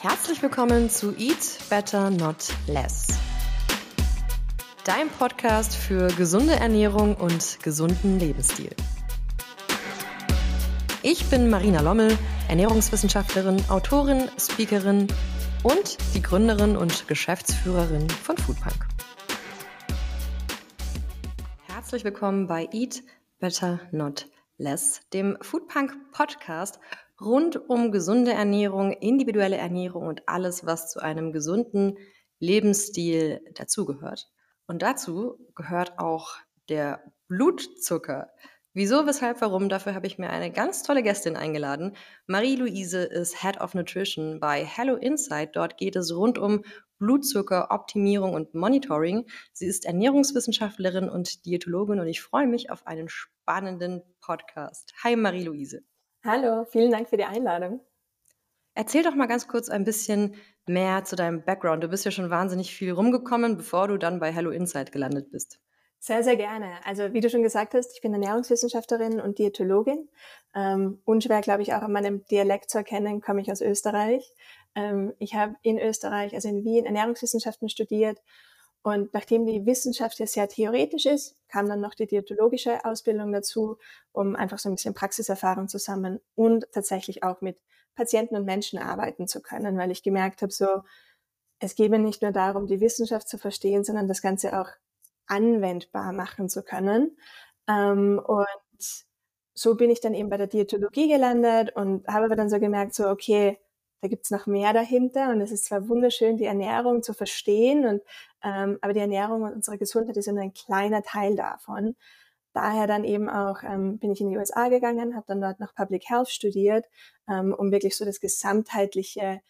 Herzlich willkommen zu Eat Better Not Less. Dein Podcast für gesunde Ernährung und gesunden Lebensstil. Ich bin Marina Lommel, Ernährungswissenschaftlerin, Autorin, Speakerin und die Gründerin und Geschäftsführerin von Foodpunk. Herzlich willkommen bei Eat Better Not Less, dem Foodpunk Podcast rund um gesunde Ernährung, individuelle Ernährung und alles, was zu einem gesunden Lebensstil dazugehört. Und dazu gehört auch der Blutzucker. Wieso, weshalb, warum? Dafür habe ich mir eine ganz tolle Gästin eingeladen. Marie-Louise ist Head of Nutrition bei Hello Insight. Dort geht es rund um Blutzucker, Optimierung und Monitoring. Sie ist Ernährungswissenschaftlerin und Diätologin und ich freue mich auf einen spannenden Podcast. Hi Marie-Louise. Hallo, vielen Dank für die Einladung. Erzähl doch mal ganz kurz ein bisschen mehr zu deinem Background. Du bist ja schon wahnsinnig viel rumgekommen, bevor du dann bei Hello Insight gelandet bist. Sehr, sehr gerne. Also wie du schon gesagt hast, ich bin Ernährungswissenschaftlerin und Diätologin. Ähm, unschwer, glaube ich, auch an meinem Dialekt zu erkennen, komme ich aus Österreich. Ähm, ich habe in Österreich, also in Wien, Ernährungswissenschaften studiert und nachdem die Wissenschaft ja sehr theoretisch ist, kam dann noch die diätologische Ausbildung dazu, um einfach so ein bisschen Praxiserfahrung zu sammeln und tatsächlich auch mit Patienten und Menschen arbeiten zu können, weil ich gemerkt habe, so, es geht nicht nur darum, die Wissenschaft zu verstehen, sondern das Ganze auch anwendbar machen zu können. Ähm, und so bin ich dann eben bei der Diätologie gelandet und habe aber dann so gemerkt, so, okay, da gibt's noch mehr dahinter und es ist zwar wunderschön, die Ernährung zu verstehen, und, ähm, aber die Ernährung und unsere Gesundheit ist ja nur ein kleiner Teil davon. Daher dann eben auch ähm, bin ich in die USA gegangen, habe dann dort noch Public Health studiert, ähm, um wirklich so das gesamtheitliche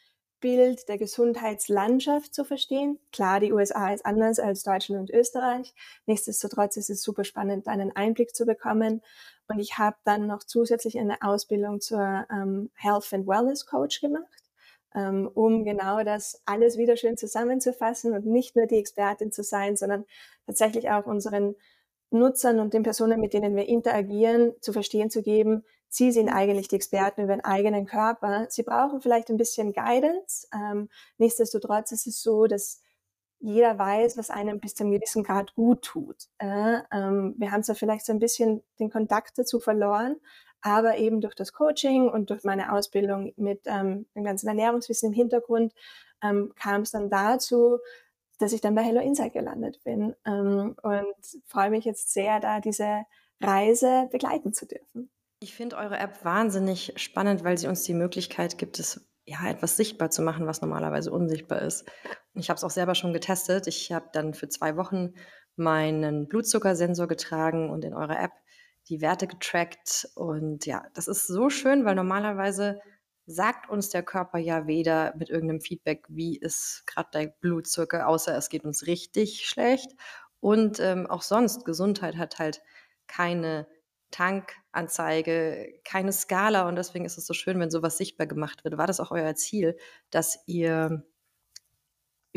Bild der Gesundheitslandschaft zu verstehen. Klar, die USA ist anders als Deutschland und Österreich. Nichtsdestotrotz ist es super spannend, einen Einblick zu bekommen. Und ich habe dann noch zusätzlich eine Ausbildung zur ähm, Health and Wellness Coach gemacht, ähm, um genau das alles wieder schön zusammenzufassen und nicht nur die Expertin zu sein, sondern tatsächlich auch unseren Nutzern und den Personen, mit denen wir interagieren, zu verstehen zu geben, Sie sind eigentlich die Experten über den eigenen Körper. Sie brauchen vielleicht ein bisschen Guidance. Ähm, nichtsdestotrotz ist es so, dass jeder weiß, was einem bis zu einem gewissen Grad gut tut. Äh, ähm, wir haben zwar vielleicht so ein bisschen den Kontakt dazu verloren, aber eben durch das Coaching und durch meine Ausbildung mit ähm, dem ganzen Ernährungswissen im Hintergrund ähm, kam es dann dazu, dass ich dann bei Hello Insight gelandet bin ähm, und freue mich jetzt sehr, da diese Reise begleiten zu dürfen. Ich finde eure App wahnsinnig spannend, weil sie uns die Möglichkeit gibt, es ja etwas sichtbar zu machen, was normalerweise unsichtbar ist. Ich habe es auch selber schon getestet. Ich habe dann für zwei Wochen meinen Blutzuckersensor getragen und in eurer App die Werte getrackt. Und ja, das ist so schön, weil normalerweise sagt uns der Körper ja weder mit irgendeinem Feedback, wie ist gerade dein Blutzucker, außer es geht uns richtig schlecht. Und ähm, auch sonst, Gesundheit hat halt keine Tankanzeige, keine Skala und deswegen ist es so schön, wenn sowas sichtbar gemacht wird. War das auch euer Ziel, dass ihr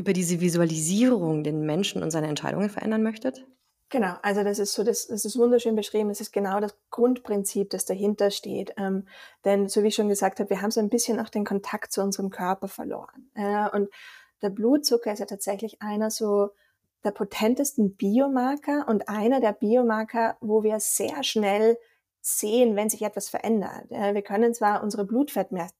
über diese Visualisierung den Menschen und seine Entscheidungen verändern möchtet? Genau, also das ist so, das, das ist wunderschön beschrieben. Das ist genau das Grundprinzip, das dahinter steht. Ähm, denn so wie ich schon gesagt habe, wir haben so ein bisschen auch den Kontakt zu unserem Körper verloren. Äh, und der Blutzucker ist ja tatsächlich einer so der potentesten Biomarker und einer der Biomarker, wo wir sehr schnell sehen, wenn sich etwas verändert. Wir können zwar unsere Blutfettwerte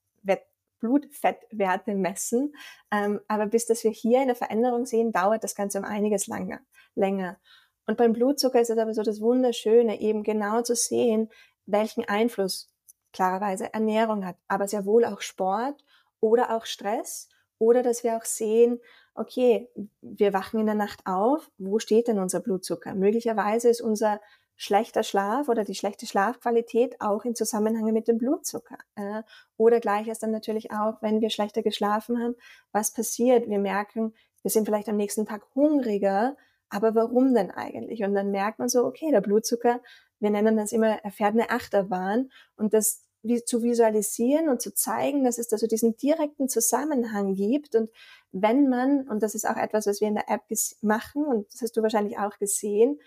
messen, ähm, aber bis dass wir hier eine Veränderung sehen, dauert das Ganze um einiges länger. länger. Und beim Blutzucker ist es aber so das Wunderschöne, eben genau zu sehen, welchen Einfluss klarerweise Ernährung hat, aber sehr wohl auch Sport oder auch Stress oder dass wir auch sehen, okay, wir wachen in der Nacht auf, wo steht denn unser Blutzucker? Möglicherweise ist unser schlechter Schlaf oder die schlechte Schlafqualität auch in Zusammenhang mit dem Blutzucker. Äh, oder gleiches dann natürlich auch, wenn wir schlechter geschlafen haben, was passiert? Wir merken, wir sind vielleicht am nächsten Tag hungriger, aber warum denn eigentlich? Und dann merkt man so, okay, der Blutzucker, wir nennen das immer, er fährt eine Achterbahn und das zu visualisieren und zu zeigen, dass es da so diesen direkten Zusammenhang gibt. Und wenn man, und das ist auch etwas, was wir in der App machen, und das hast du wahrscheinlich auch gesehen,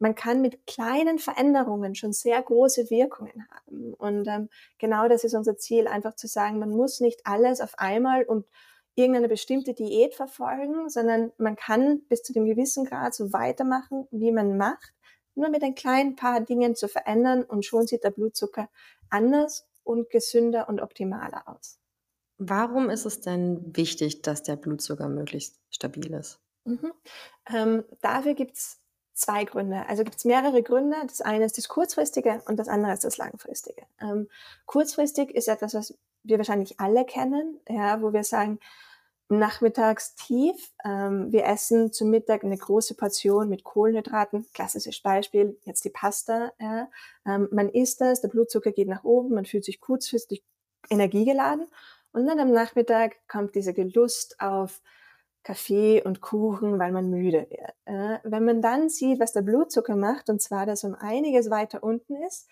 man kann mit kleinen Veränderungen schon sehr große Wirkungen haben. Und ähm, genau das ist unser Ziel, einfach zu sagen, man muss nicht alles auf einmal und irgendeine bestimmte Diät verfolgen, sondern man kann bis zu dem gewissen Grad so weitermachen, wie man macht, nur mit ein kleinen paar Dingen zu verändern und schon sieht der Blutzucker anders und gesünder und optimaler aus. Warum ist es denn wichtig, dass der Blutzucker möglichst stabil ist? Mhm. Ähm, dafür gibt es zwei Gründe. Also gibt es mehrere Gründe. Das eine ist das kurzfristige und das andere ist das langfristige. Ähm, kurzfristig ist etwas, was wir wahrscheinlich alle kennen, ja, wo wir sagen, nachmittags tief. Ähm, wir essen zum Mittag eine große Portion mit Kohlenhydraten. Klassisches Beispiel, jetzt die Pasta. Ja. Ähm, man isst das, der Blutzucker geht nach oben, man fühlt sich kurzfristig energiegeladen. Und dann am Nachmittag kommt diese Gelust auf Kaffee und Kuchen, weil man müde wird. Äh, wenn man dann sieht, was der Blutzucker macht, und zwar, dass um einiges weiter unten ist,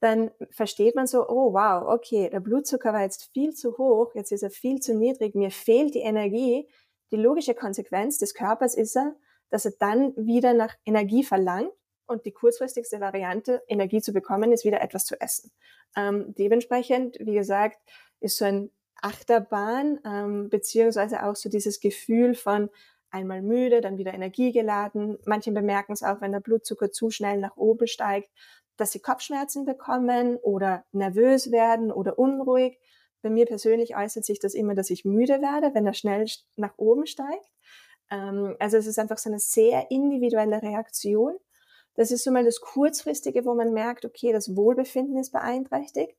dann versteht man so, oh wow, okay, der Blutzucker war jetzt viel zu hoch, jetzt ist er viel zu niedrig, mir fehlt die Energie. Die logische Konsequenz des Körpers ist er, dass er dann wieder nach Energie verlangt und die kurzfristigste Variante, Energie zu bekommen, ist wieder etwas zu essen. Ähm, dementsprechend, wie gesagt, ist so ein Achterbahn, ähm, beziehungsweise auch so dieses Gefühl von einmal müde, dann wieder energiegeladen. Manche bemerken es auch, wenn der Blutzucker zu schnell nach oben steigt, dass sie Kopfschmerzen bekommen oder nervös werden oder unruhig. Bei mir persönlich äußert sich das immer, dass ich müde werde, wenn er schnell nach oben steigt. Ähm, also es ist einfach so eine sehr individuelle Reaktion. Das ist so mal das Kurzfristige, wo man merkt, okay, das Wohlbefinden ist beeinträchtigt.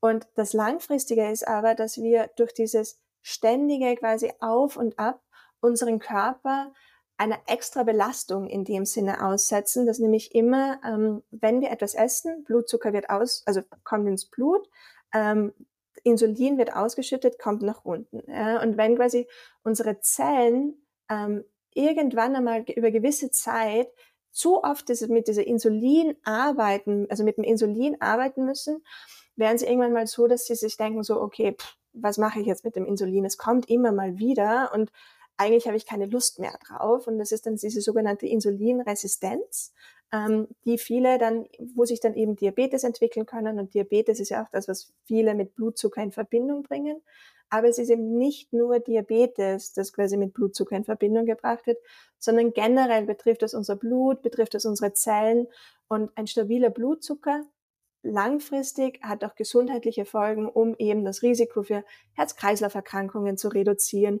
Und das Langfristige ist aber, dass wir durch dieses ständige quasi Auf und Ab unseren Körper einer extra Belastung in dem Sinne aussetzen, dass nämlich immer, ähm, wenn wir etwas essen, Blutzucker wird aus, also kommt ins Blut, ähm, Insulin wird ausgeschüttet, kommt nach unten. Ja? Und wenn quasi unsere Zellen ähm, irgendwann einmal über gewisse Zeit zu oft mit dieser Insulin arbeiten, also mit dem Insulin arbeiten müssen, werden sie irgendwann mal so, dass sie sich denken so, okay, pff, was mache ich jetzt mit dem Insulin? Es kommt immer mal wieder und eigentlich habe ich keine Lust mehr drauf. Und das ist dann diese sogenannte Insulinresistenz, ähm, die viele dann, wo sich dann eben Diabetes entwickeln können. Und Diabetes ist ja auch das, was viele mit Blutzucker in Verbindung bringen. Aber es ist eben nicht nur Diabetes, das quasi mit Blutzucker in Verbindung gebracht wird, sondern generell betrifft es unser Blut, betrifft es unsere Zellen. Und ein stabiler Blutzucker langfristig hat auch gesundheitliche Folgen, um eben das Risiko für Herz-Kreislauf-Erkrankungen zu reduzieren.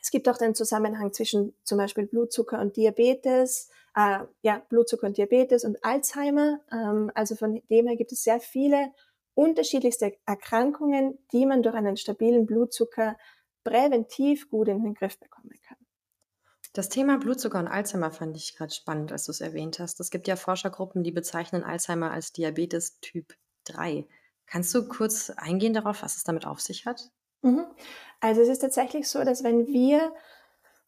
Es gibt auch den Zusammenhang zwischen zum Beispiel Blutzucker und Diabetes, äh, ja, Blutzucker und Diabetes und Alzheimer. Ähm, also von dem her gibt es sehr viele unterschiedlichste Erkrankungen, die man durch einen stabilen Blutzucker präventiv gut in den Griff bekommen kann. Das Thema Blutzucker und Alzheimer fand ich gerade spannend, als du es erwähnt hast. Es gibt ja Forschergruppen, die bezeichnen Alzheimer als Diabetes Typ 3. Kannst du kurz eingehen darauf, was es damit auf sich hat? Mhm. Also es ist tatsächlich so, dass wenn wir,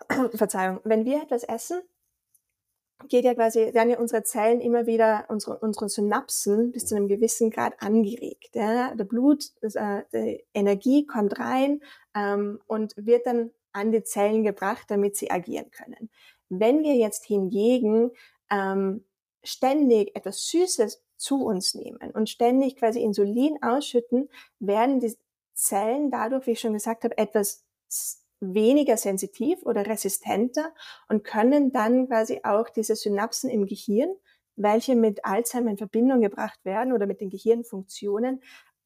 Verzeihung, wenn wir etwas essen, geht ja quasi, werden ja unsere Zellen immer wieder, unsere, unsere Synapsen bis zu einem gewissen Grad angeregt. Ja? Der Blut, das, äh, die Energie kommt rein ähm, und wird dann an die Zellen gebracht, damit sie agieren können. Wenn wir jetzt hingegen ähm, ständig etwas Süßes zu uns nehmen und ständig quasi Insulin ausschütten, werden die Zellen dadurch, wie ich schon gesagt habe, etwas weniger sensitiv oder resistenter und können dann quasi auch diese Synapsen im Gehirn, welche mit Alzheimer in Verbindung gebracht werden oder mit den Gehirnfunktionen,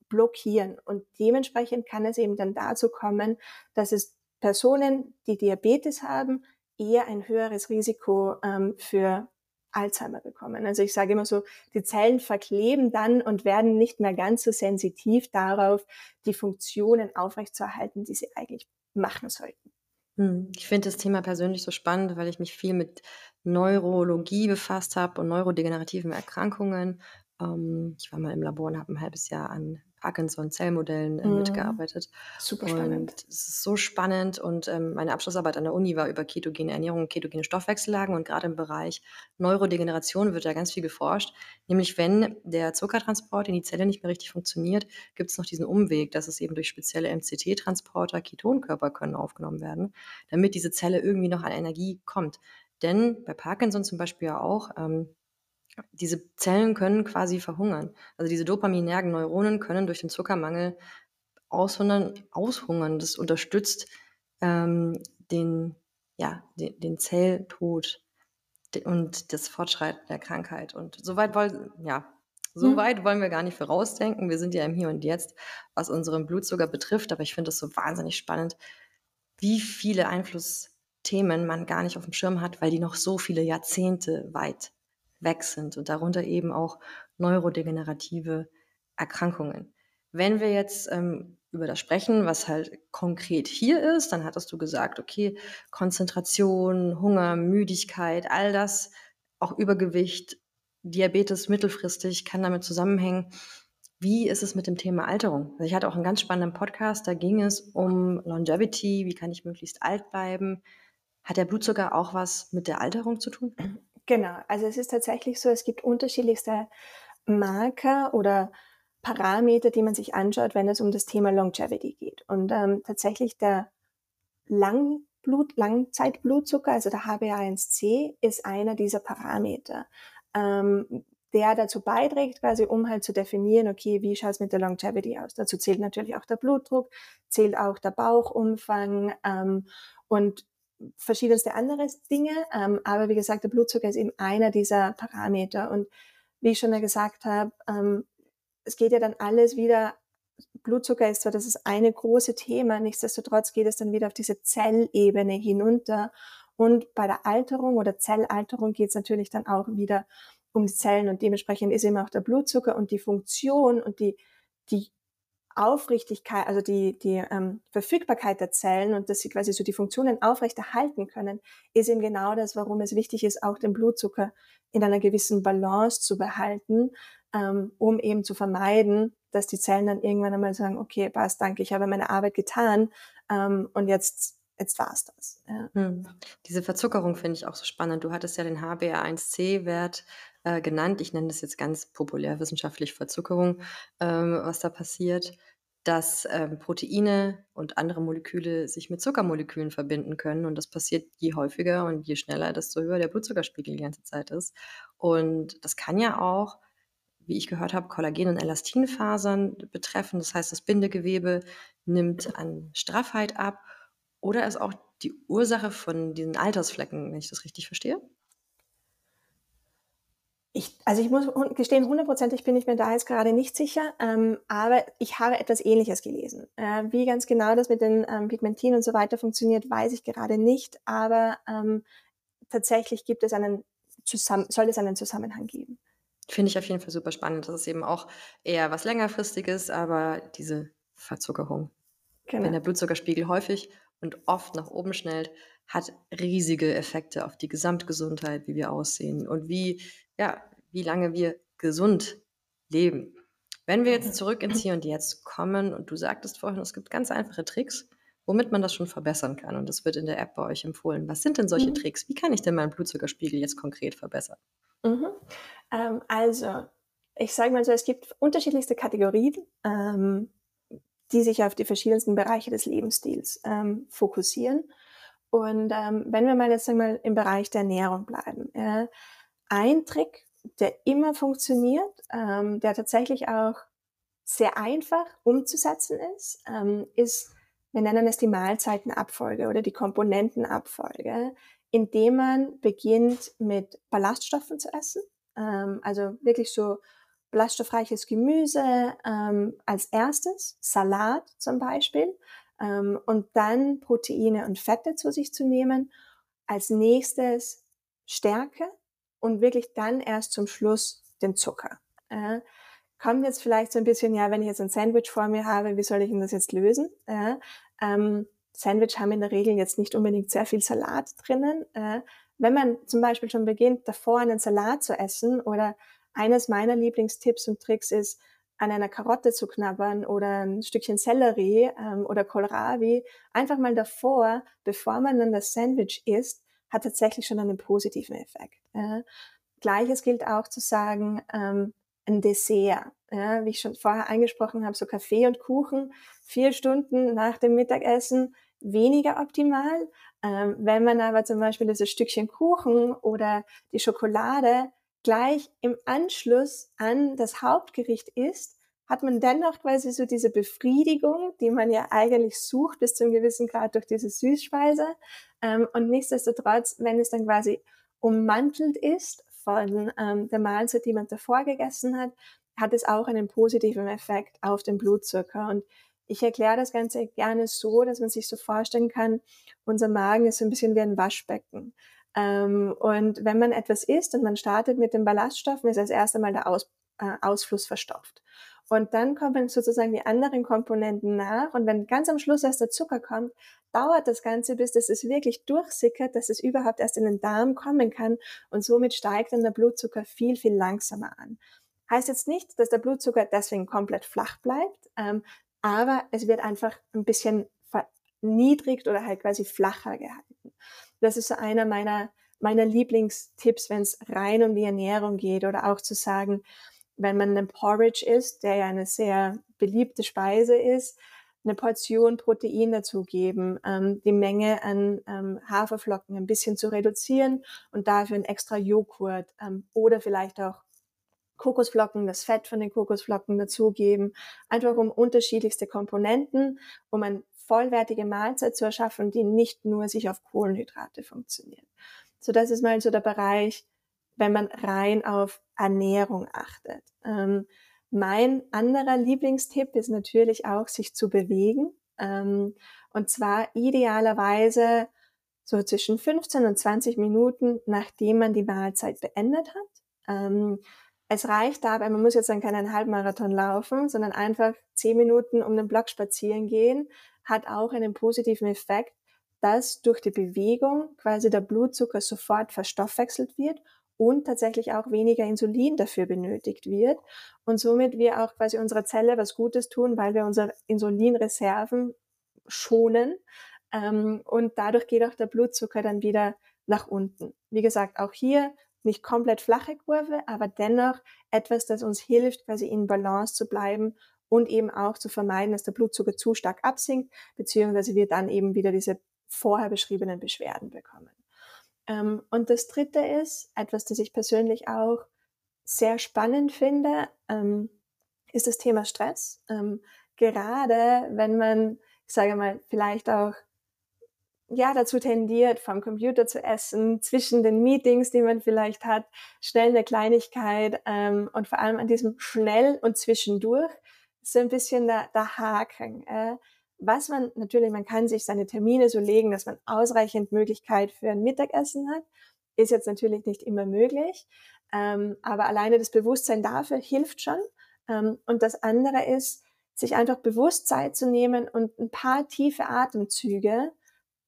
blockieren. Und dementsprechend kann es eben dann dazu kommen, dass es Personen, die Diabetes haben, eher ein höheres Risiko ähm, für Alzheimer bekommen. Also ich sage immer so, die Zellen verkleben dann und werden nicht mehr ganz so sensitiv darauf, die Funktionen aufrechtzuerhalten, die sie eigentlich machen sollten. Hm, ich finde das Thema persönlich so spannend, weil ich mich viel mit Neurologie befasst habe und neurodegenerativen Erkrankungen. Ähm, ich war mal im Labor und habe ein halbes Jahr an Parkinson-Zellmodellen äh, mhm. mitgearbeitet. Super spannend. Und es ist so spannend und ähm, meine Abschlussarbeit an der Uni war über ketogene Ernährung und ketogene Stoffwechsellagen und gerade im Bereich Neurodegeneration wird da ganz viel geforscht. Nämlich wenn der Zuckertransport in die Zelle nicht mehr richtig funktioniert, gibt es noch diesen Umweg, dass es eben durch spezielle MCT-Transporter Ketonkörper können aufgenommen werden, damit diese Zelle irgendwie noch an Energie kommt. Denn bei Parkinson zum Beispiel ja auch, ähm, diese Zellen können quasi verhungern. Also diese dopaminergen Neuronen können durch den Zuckermangel aushungern. aushungern. Das unterstützt ähm, den, ja, den, den Zelltod und das Fortschreiten der Krankheit. Und soweit wollen, ja, so mhm. weit wollen wir gar nicht vorausdenken. Wir sind ja im Hier und Jetzt, was unseren Blutzucker betrifft. Aber ich finde es so wahnsinnig spannend, wie viele Einflussthemen man gar nicht auf dem Schirm hat, weil die noch so viele Jahrzehnte weit weg sind und darunter eben auch neurodegenerative Erkrankungen. Wenn wir jetzt ähm, über das sprechen, was halt konkret hier ist, dann hattest du gesagt, okay, Konzentration, Hunger, Müdigkeit, all das, auch Übergewicht, Diabetes mittelfristig kann damit zusammenhängen. Wie ist es mit dem Thema Alterung? Also ich hatte auch einen ganz spannenden Podcast, da ging es um Longevity, wie kann ich möglichst alt bleiben. Hat der Blutzucker auch was mit der Alterung zu tun? Genau, also es ist tatsächlich so, es gibt unterschiedlichste Marker oder Parameter, die man sich anschaut, wenn es um das Thema Longevity geht. Und ähm, tatsächlich der Langblut, Langzeitblutzucker, also der HbA1c, ist einer dieser Parameter, ähm, der dazu beiträgt, quasi um halt zu definieren, okay, wie schaut es mit der Longevity aus? Dazu zählt natürlich auch der Blutdruck, zählt auch der Bauchumfang ähm, und verschiedenste andere Dinge. Ähm, aber wie gesagt, der Blutzucker ist eben einer dieser Parameter. Und wie ich schon mal gesagt habe, ähm, es geht ja dann alles wieder, Blutzucker ist zwar das ist eine große Thema, nichtsdestotrotz geht es dann wieder auf diese Zellebene hinunter. Und bei der Alterung oder Zellalterung geht es natürlich dann auch wieder um die Zellen und dementsprechend ist eben auch der Blutzucker und die Funktion und die, die Aufrichtigkeit, also die, die ähm, Verfügbarkeit der Zellen und dass sie quasi so die Funktionen aufrechterhalten können, ist eben genau das, warum es wichtig ist, auch den Blutzucker in einer gewissen Balance zu behalten, ähm, um eben zu vermeiden, dass die Zellen dann irgendwann einmal sagen, okay, passt, danke, ich habe meine Arbeit getan ähm, und jetzt jetzt war's das. Ja. Hm. Diese Verzuckerung finde ich auch so spannend. Du hattest ja den HbA1c-Wert äh, genannt. Ich nenne das jetzt ganz populär wissenschaftlich Verzuckerung, ähm, was da passiert, dass ähm, Proteine und andere Moleküle sich mit Zuckermolekülen verbinden können. Und das passiert je häufiger und je schneller, desto höher der Blutzuckerspiegel die ganze Zeit ist. Und das kann ja auch wie ich gehört habe, Kollagen- und Elastinfasern betreffen. Das heißt, das Bindegewebe nimmt an Straffheit ab oder ist auch die Ursache von diesen Altersflecken, wenn ich das richtig verstehe? Ich, also ich muss gestehen, hundertprozentig bin ich mir da jetzt gerade nicht sicher, ähm, aber ich habe etwas Ähnliches gelesen. Äh, wie ganz genau das mit den ähm, Pigmentinen und so weiter funktioniert, weiß ich gerade nicht, aber ähm, tatsächlich gibt es einen Zusammen soll es einen Zusammenhang geben. Finde ich auf jeden Fall super spannend. Das ist eben auch eher was längerfristiges, aber diese Verzuckerung. Genau. Wenn der Blutzuckerspiegel häufig und oft nach oben schnellt, hat riesige Effekte auf die Gesamtgesundheit, wie wir aussehen und wie ja, wie lange wir gesund leben. Wenn wir jetzt zurück ins Hier und Jetzt kommen und du sagtest vorhin, es gibt ganz einfache Tricks, womit man das schon verbessern kann und das wird in der App bei euch empfohlen. Was sind denn solche mhm. Tricks? Wie kann ich denn meinen Blutzuckerspiegel jetzt konkret verbessern? Mhm. Ähm, also, ich sage mal so, es gibt unterschiedlichste Kategorien, ähm, die sich auf die verschiedensten Bereiche des Lebensstils ähm, fokussieren. Und ähm, wenn wir mal jetzt einmal im Bereich der Ernährung bleiben, ja, ein Trick, der immer funktioniert, ähm, der tatsächlich auch sehr einfach umzusetzen ist, ähm, ist, wir nennen es die Mahlzeitenabfolge oder die Komponentenabfolge, indem man beginnt mit Ballaststoffen zu essen, ähm, also wirklich so ballaststoffreiches Gemüse ähm, als erstes, Salat zum Beispiel, ähm, und dann Proteine und Fette zu sich zu nehmen. Als nächstes Stärke, und wirklich dann erst zum Schluss den Zucker. Äh, kommt jetzt vielleicht so ein bisschen, ja, wenn ich jetzt ein Sandwich vor mir habe, wie soll ich denn das jetzt lösen? Äh, ähm, Sandwich haben in der Regel jetzt nicht unbedingt sehr viel Salat drinnen. Äh, wenn man zum Beispiel schon beginnt, davor einen Salat zu essen oder eines meiner Lieblingstipps und Tricks ist, an einer Karotte zu knabbern oder ein Stückchen Sellerie ähm, oder Kohlrabi, einfach mal davor, bevor man dann das Sandwich isst, hat tatsächlich schon einen positiven Effekt. Ja. Gleiches gilt auch zu sagen, ähm, ein Dessert. Ja, wie ich schon vorher angesprochen habe, so Kaffee und Kuchen, vier Stunden nach dem Mittagessen, weniger optimal. Ähm, wenn man aber zum Beispiel dieses Stückchen Kuchen oder die Schokolade gleich im Anschluss an das Hauptgericht isst, hat man dennoch quasi so diese Befriedigung, die man ja eigentlich sucht bis zu einem gewissen Grad durch diese Süßspeise. Ähm, und nichtsdestotrotz, wenn es dann quasi ummantelt ist von ähm, der Mahlzeit, die man davor gegessen hat, hat es auch einen positiven Effekt auf den Blutzucker. Und ich erkläre das Ganze gerne so, dass man sich so vorstellen kann, unser Magen ist so ein bisschen wie ein Waschbecken. Ähm, und wenn man etwas isst und man startet mit den Ballaststoffen, ist als erstes Mal der Aus, äh, Ausfluss verstopft. Und dann kommen sozusagen die anderen Komponenten nach. Und wenn ganz am Schluss erst der Zucker kommt, dauert das Ganze, bis das es wirklich durchsickert, dass es überhaupt erst in den Darm kommen kann. Und somit steigt dann der Blutzucker viel, viel langsamer an. Heißt jetzt nicht, dass der Blutzucker deswegen komplett flach bleibt, ähm, aber es wird einfach ein bisschen verniedrigt oder halt quasi flacher gehalten. Das ist so einer meiner, meiner Lieblingstipps, wenn es rein um die Ernährung geht oder auch zu sagen, wenn man einen Porridge isst, der ja eine sehr beliebte Speise ist, eine Portion Protein dazugeben, ähm, die Menge an ähm, Haferflocken ein bisschen zu reduzieren und dafür ein extra Joghurt ähm, oder vielleicht auch Kokosflocken, das Fett von den Kokosflocken dazugeben, einfach um unterschiedlichste Komponenten, um eine vollwertige Mahlzeit zu erschaffen, die nicht nur sich auf Kohlenhydrate funktioniert. So, das ist mal so der Bereich, wenn man rein auf Ernährung achtet. Ähm, mein anderer Lieblingstipp ist natürlich auch, sich zu bewegen. Ähm, und zwar idealerweise so zwischen 15 und 20 Minuten, nachdem man die Mahlzeit beendet hat. Ähm, es reicht dabei, man muss jetzt dann keinen Halbmarathon laufen, sondern einfach 10 Minuten um den Block spazieren gehen, hat auch einen positiven Effekt, dass durch die Bewegung quasi der Blutzucker sofort verstoffwechselt wird und tatsächlich auch weniger Insulin dafür benötigt wird und somit wir auch quasi unserer Zelle was Gutes tun, weil wir unsere Insulinreserven schonen ähm, und dadurch geht auch der Blutzucker dann wieder nach unten. Wie gesagt, auch hier nicht komplett flache Kurve, aber dennoch etwas, das uns hilft, quasi in Balance zu bleiben und eben auch zu vermeiden, dass der Blutzucker zu stark absinkt, beziehungsweise wir dann eben wieder diese vorher beschriebenen Beschwerden bekommen. Ähm, und das Dritte ist, etwas, das ich persönlich auch sehr spannend finde, ähm, ist das Thema Stress. Ähm, gerade wenn man, ich sage mal, vielleicht auch ja dazu tendiert, vom Computer zu essen, zwischen den Meetings, die man vielleicht hat, schnell eine Kleinigkeit ähm, und vor allem an diesem schnell und zwischendurch so ein bisschen der, der Haken. Äh, was man natürlich, man kann sich seine Termine so legen, dass man ausreichend Möglichkeit für ein Mittagessen hat, ist jetzt natürlich nicht immer möglich, ähm, aber alleine das Bewusstsein dafür hilft schon. Ähm, und das andere ist, sich einfach bewusst Zeit zu nehmen und ein paar tiefe Atemzüge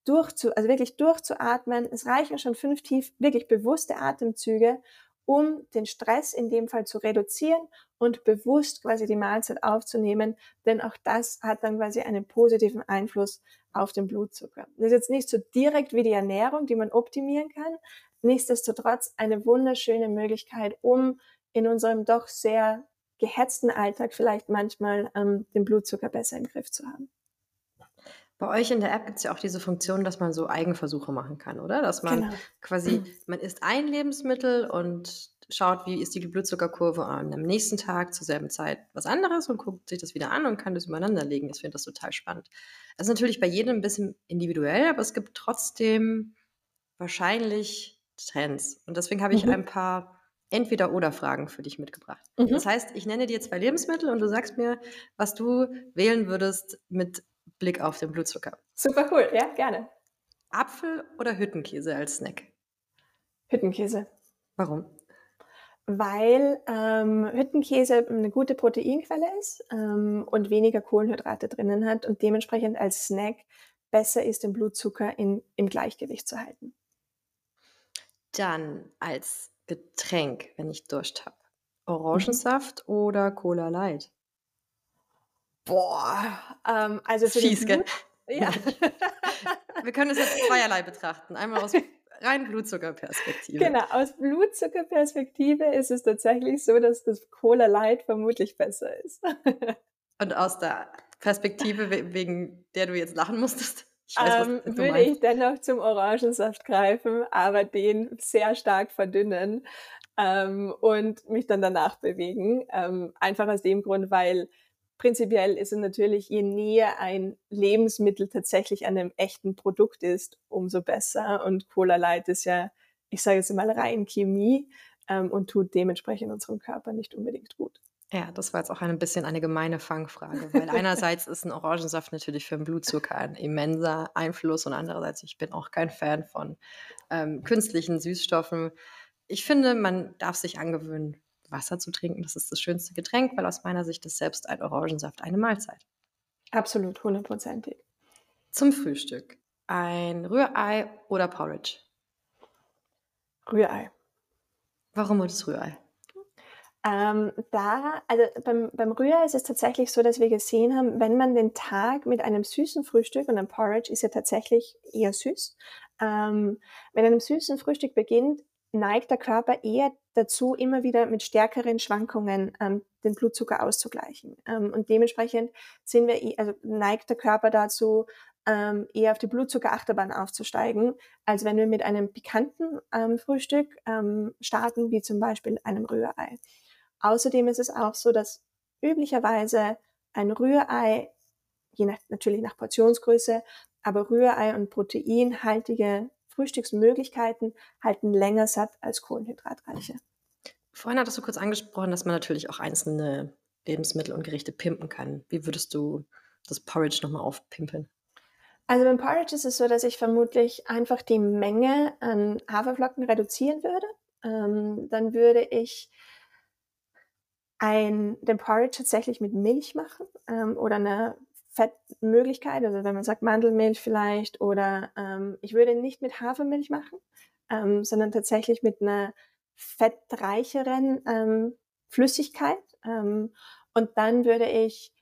durchzu, also wirklich durchzuatmen. Es reichen schon fünf tief, wirklich bewusste Atemzüge, um den Stress in dem Fall zu reduzieren und bewusst quasi die Mahlzeit aufzunehmen, denn auch das hat dann quasi einen positiven Einfluss auf den Blutzucker. Das ist jetzt nicht so direkt wie die Ernährung, die man optimieren kann, nichtsdestotrotz eine wunderschöne Möglichkeit, um in unserem doch sehr gehetzten Alltag vielleicht manchmal ähm, den Blutzucker besser im Griff zu haben. Bei euch in der App gibt es ja auch diese Funktion, dass man so Eigenversuche machen kann, oder? Dass man genau. quasi, man isst ein Lebensmittel und schaut, wie ist die Blutzuckerkurve an am nächsten Tag zur selben Zeit was anderes und guckt sich das wieder an und kann das übereinander legen. Ich finde das total spannend. Das ist natürlich bei jedem ein bisschen individuell, aber es gibt trotzdem wahrscheinlich Trends. Und deswegen habe ich mhm. ein paar Entweder-Oder-Fragen für dich mitgebracht. Mhm. Das heißt, ich nenne dir zwei Lebensmittel und du sagst mir, was du wählen würdest mit Blick auf den Blutzucker. Super cool, ja, gerne. Apfel oder Hüttenkäse als Snack? Hüttenkäse. Warum? Weil ähm, Hüttenkäse eine gute Proteinquelle ist ähm, und weniger Kohlenhydrate drinnen hat und dementsprechend als Snack besser ist, den Blutzucker in, im Gleichgewicht zu halten. Dann als Getränk, wenn ich Durst habe. Orangensaft mhm. oder Cola Light? Boah, ähm, also für Fies, den Blut, ja. Wir können es jetzt zweierlei betrachten. Einmal aus rein Blutzuckerperspektive. Genau, aus Blutzuckerperspektive ist es tatsächlich so, dass das Cola Light vermutlich besser ist. Und aus der Perspektive, wegen der du jetzt lachen musstest? Ich weiß, ähm, würde meinst. ich dennoch zum Orangensaft greifen, aber den sehr stark verdünnen. ähm, und mich dann danach bewegen. Ähm, einfach aus dem Grund, weil prinzipiell ist es natürlich, je näher ein Lebensmittel tatsächlich an einem echten Produkt ist, umso besser. Und Cola Light ist ja, ich sage jetzt mal, rein Chemie ähm, und tut dementsprechend unserem Körper nicht unbedingt gut. Ja, das war jetzt auch ein bisschen eine gemeine Fangfrage, weil einerseits ist ein Orangensaft natürlich für den Blutzucker ein immenser Einfluss und andererseits, ich bin auch kein Fan von ähm, künstlichen Süßstoffen. Ich finde, man darf sich angewöhnen, Wasser zu trinken. Das ist das schönste Getränk, weil aus meiner Sicht ist selbst ein Orangensaft eine Mahlzeit. Absolut, hundertprozentig. Zum Frühstück. Ein Rührei oder Porridge? Rührei. Warum das Rührei? Ähm, da, also beim, beim Rührei ist es tatsächlich so, dass wir gesehen haben, wenn man den Tag mit einem süßen Frühstück und ein Porridge ist ja tatsächlich eher süß, ähm, mit einem süßen Frühstück beginnt, neigt der Körper eher dazu, immer wieder mit stärkeren Schwankungen ähm, den Blutzucker auszugleichen. Ähm, und dementsprechend sind wir, also neigt der Körper dazu, ähm, eher auf die Blutzuckerachterbahn aufzusteigen, als wenn wir mit einem pikanten ähm, Frühstück ähm, starten, wie zum Beispiel einem Rührei. Außerdem ist es auch so, dass üblicherweise ein Rührei, je nach, natürlich nach Portionsgröße, aber Rührei und proteinhaltige Frühstücksmöglichkeiten halten länger satt als kohlenhydratreiche. Vorhin hattest du kurz angesprochen, dass man natürlich auch einzelne Lebensmittel und Gerichte pimpen kann. Wie würdest du das Porridge nochmal aufpimpen? Also beim Porridge ist es so, dass ich vermutlich einfach die Menge an Haferflocken reduzieren würde. Ähm, dann würde ich ein, den Porridge tatsächlich mit Milch machen ähm, oder eine Fettmöglichkeit, also wenn man sagt Mandelmilch vielleicht oder ähm, ich würde nicht mit Hafermilch machen, ähm, sondern tatsächlich mit einer fettreicheren ähm, Flüssigkeit. Ähm, und dann würde ich,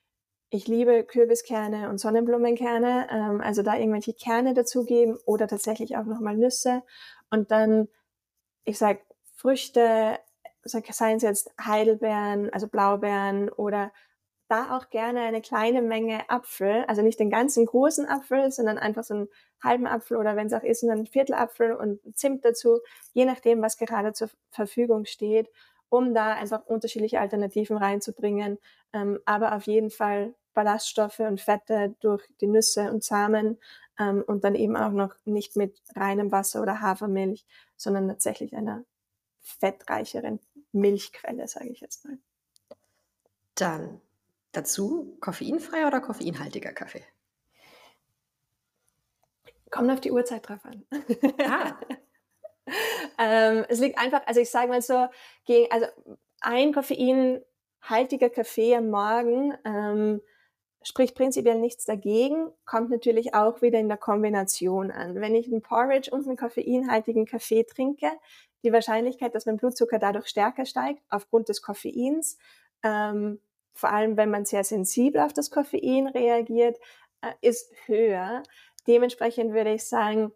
ich liebe Kürbiskerne und Sonnenblumenkerne, ähm, also da irgendwelche Kerne dazugeben oder tatsächlich auch nochmal Nüsse und dann, ich sag Früchte, seien es jetzt Heidelbeeren, also Blaubeeren oder da auch gerne eine kleine Menge Apfel, also nicht den ganzen großen Apfel, sondern einfach so einen halben Apfel oder wenn es auch ist, einen Viertelapfel und Zimt dazu, je nachdem, was gerade zur Verfügung steht, um da einfach unterschiedliche Alternativen reinzubringen, ähm, aber auf jeden Fall Ballaststoffe und Fette durch die Nüsse und Samen ähm, und dann eben auch noch nicht mit reinem Wasser oder Hafermilch, sondern tatsächlich einer fettreicheren Milchquelle, sage ich jetzt mal. Dann dazu koffeinfreier oder koffeinhaltiger Kaffee? Kommt auf die Uhrzeit drauf an. Ah. ähm, es liegt einfach, also ich sage mal so, gegen, also ein koffeinhaltiger Kaffee am Morgen ähm, spricht prinzipiell nichts dagegen, kommt natürlich auch wieder in der Kombination an. Wenn ich einen Porridge und einen koffeinhaltigen Kaffee trinke, die Wahrscheinlichkeit, dass mein Blutzucker dadurch stärker steigt, aufgrund des Koffeins, ähm, vor allem wenn man sehr sensibel auf das Koffein reagiert, äh, ist höher. Dementsprechend würde ich sagen,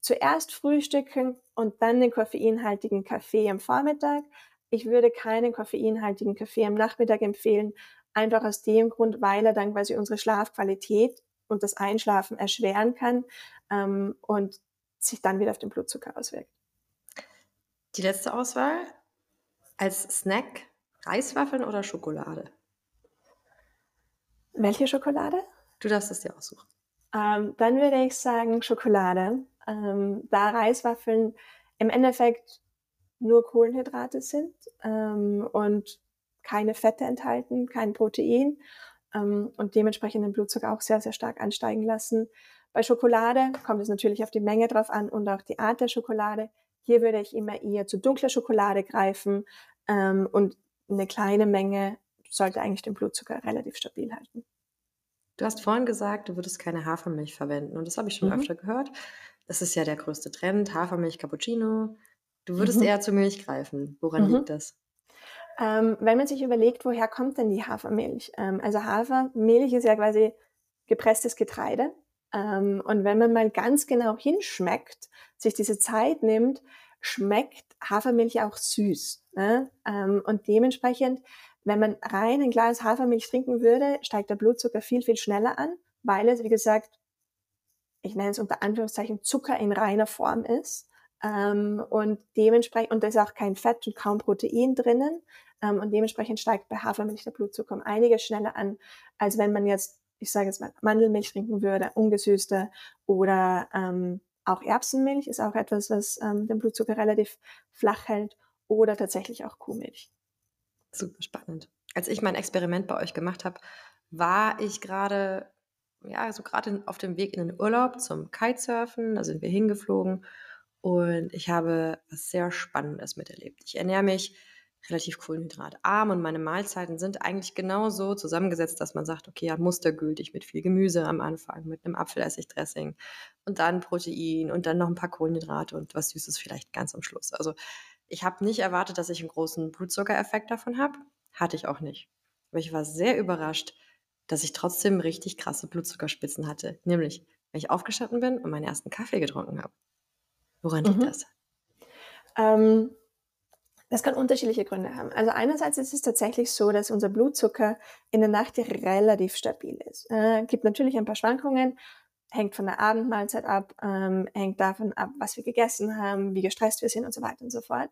zuerst frühstücken und dann den koffeinhaltigen Kaffee am Vormittag. Ich würde keinen koffeinhaltigen Kaffee am Nachmittag empfehlen, einfach aus dem Grund, weil er dann quasi unsere Schlafqualität und das Einschlafen erschweren kann ähm, und sich dann wieder auf den Blutzucker auswirkt. Die letzte Auswahl als Snack Reiswaffeln oder Schokolade? Welche Schokolade? Du darfst es dir aussuchen. Ähm, dann würde ich sagen Schokolade, ähm, da Reiswaffeln im Endeffekt nur Kohlenhydrate sind ähm, und keine Fette enthalten, kein Protein ähm, und dementsprechend den Blutzucker auch sehr, sehr stark ansteigen lassen. Bei Schokolade kommt es natürlich auf die Menge drauf an und auch die Art der Schokolade. Hier würde ich immer eher zu dunkler Schokolade greifen ähm, und eine kleine Menge sollte eigentlich den Blutzucker relativ stabil halten. Du hast vorhin gesagt, du würdest keine Hafermilch verwenden und das habe ich schon mhm. öfter gehört. Das ist ja der größte Trend, Hafermilch, Cappuccino. Du würdest mhm. eher zur Milch greifen. Woran mhm. liegt das? Ähm, wenn man sich überlegt, woher kommt denn die Hafermilch? Ähm, also Hafermilch ist ja quasi gepresstes Getreide. Ähm, und wenn man mal ganz genau hinschmeckt, sich diese Zeit nimmt, schmeckt Hafermilch auch süß. Ne? Ähm, und dementsprechend, wenn man rein ein Glas Hafermilch trinken würde, steigt der Blutzucker viel, viel schneller an, weil es, wie gesagt, ich nenne es unter Anführungszeichen Zucker in reiner Form ist. Ähm, und dementsprechend, und da ist auch kein Fett und kaum Protein drinnen. Ähm, und dementsprechend steigt bei Hafermilch der Blutzucker um einiges schneller an, als wenn man jetzt, ich sage jetzt mal, Mandelmilch trinken würde, ungesüßte oder ähm, auch Erbsenmilch ist auch etwas, was ähm, den Blutzucker relativ flach hält oder tatsächlich auch Kuhmilch. Super spannend. Als ich mein Experiment bei euch gemacht habe, war ich gerade, ja, so gerade auf dem Weg in den Urlaub zum Kitesurfen. Da sind wir hingeflogen und ich habe was sehr Spannendes miterlebt. Ich ernähre mich relativ kohlenhydratarm und meine Mahlzeiten sind eigentlich genau so zusammengesetzt, dass man sagt, okay, ja, mustergültig mit viel Gemüse am Anfang, mit einem Apfelessigdressing und dann Protein und dann noch ein paar Kohlenhydrate und was Süßes vielleicht ganz am Schluss. Also ich habe nicht erwartet, dass ich einen großen Blutzuckereffekt davon habe. Hatte ich auch nicht. Aber ich war sehr überrascht, dass ich trotzdem richtig krasse Blutzuckerspitzen hatte. Nämlich, wenn ich aufgestanden bin und meinen ersten Kaffee getrunken habe. Woran liegt mhm. das? Ähm, das kann unterschiedliche Gründe haben. Also einerseits ist es tatsächlich so, dass unser Blutzucker in der Nacht relativ stabil ist. Äh, gibt natürlich ein paar Schwankungen, hängt von der Abendmahlzeit ab, ähm, hängt davon ab, was wir gegessen haben, wie gestresst wir sind und so weiter und so fort.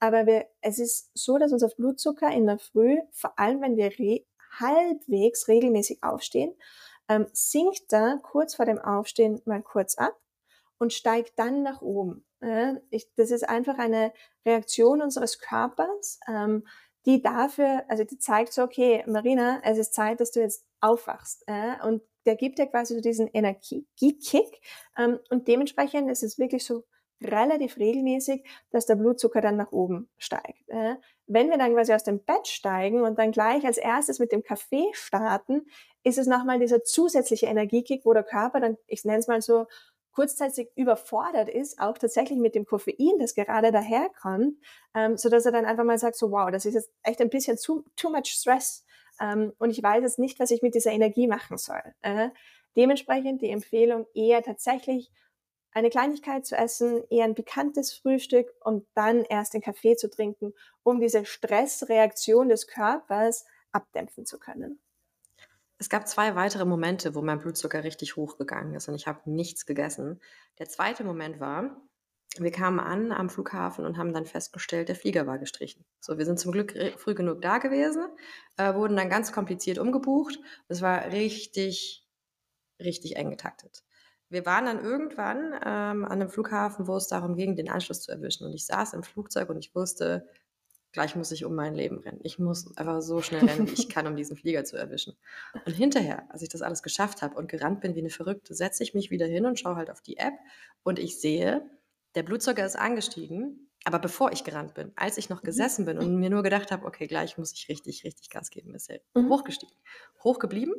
Aber wir, es ist so, dass unser Blutzucker in der Früh, vor allem wenn wir re halbwegs regelmäßig aufstehen, ähm, sinkt da kurz vor dem Aufstehen mal kurz ab und steigt dann nach oben. Ja, ich, das ist einfach eine Reaktion unseres Körpers, ähm, die dafür, also die zeigt so, okay, Marina, es ist Zeit, dass du jetzt aufwachst. Ja, und der gibt dir quasi so diesen Energiekick. Ähm, und dementsprechend ist es wirklich so relativ regelmäßig, dass der Blutzucker dann nach oben steigt. Ja. Wenn wir dann quasi aus dem Bett steigen und dann gleich als erstes mit dem Kaffee starten, ist es nochmal dieser zusätzliche Energiekick, wo der Körper dann, ich nenne es mal so, kurzzeitig überfordert ist, auch tatsächlich mit dem Koffein, das gerade daherkommt, ähm, so dass er dann einfach mal sagt, so wow, das ist jetzt echt ein bisschen zu, too much stress ähm, und ich weiß jetzt nicht, was ich mit dieser Energie machen soll. Äh, dementsprechend die Empfehlung eher tatsächlich eine Kleinigkeit zu essen, eher ein pikantes Frühstück und dann erst den Kaffee zu trinken, um diese Stressreaktion des Körpers abdämpfen zu können. Es gab zwei weitere Momente, wo mein Blutzucker richtig hochgegangen ist und ich habe nichts gegessen. Der zweite Moment war, wir kamen an am Flughafen und haben dann festgestellt, der Flieger war gestrichen. So, wir sind zum Glück früh genug da gewesen, äh, wurden dann ganz kompliziert umgebucht. Es war richtig, richtig eng getaktet. Wir waren dann irgendwann ähm, an einem Flughafen, wo es darum ging, den Anschluss zu erwischen. Und ich saß im Flugzeug und ich wusste, gleich muss ich um mein Leben rennen. Ich muss einfach so schnell rennen, wie ich kann, um diesen Flieger zu erwischen. Und hinterher, als ich das alles geschafft habe und gerannt bin wie eine Verrückte, setze ich mich wieder hin und schaue halt auf die App und ich sehe, der Blutzucker ist angestiegen, aber bevor ich gerannt bin, als ich noch mhm. gesessen bin und mir nur gedacht habe, okay, gleich muss ich richtig, richtig Gas geben, ist er mhm. hochgestiegen. Hochgeblieben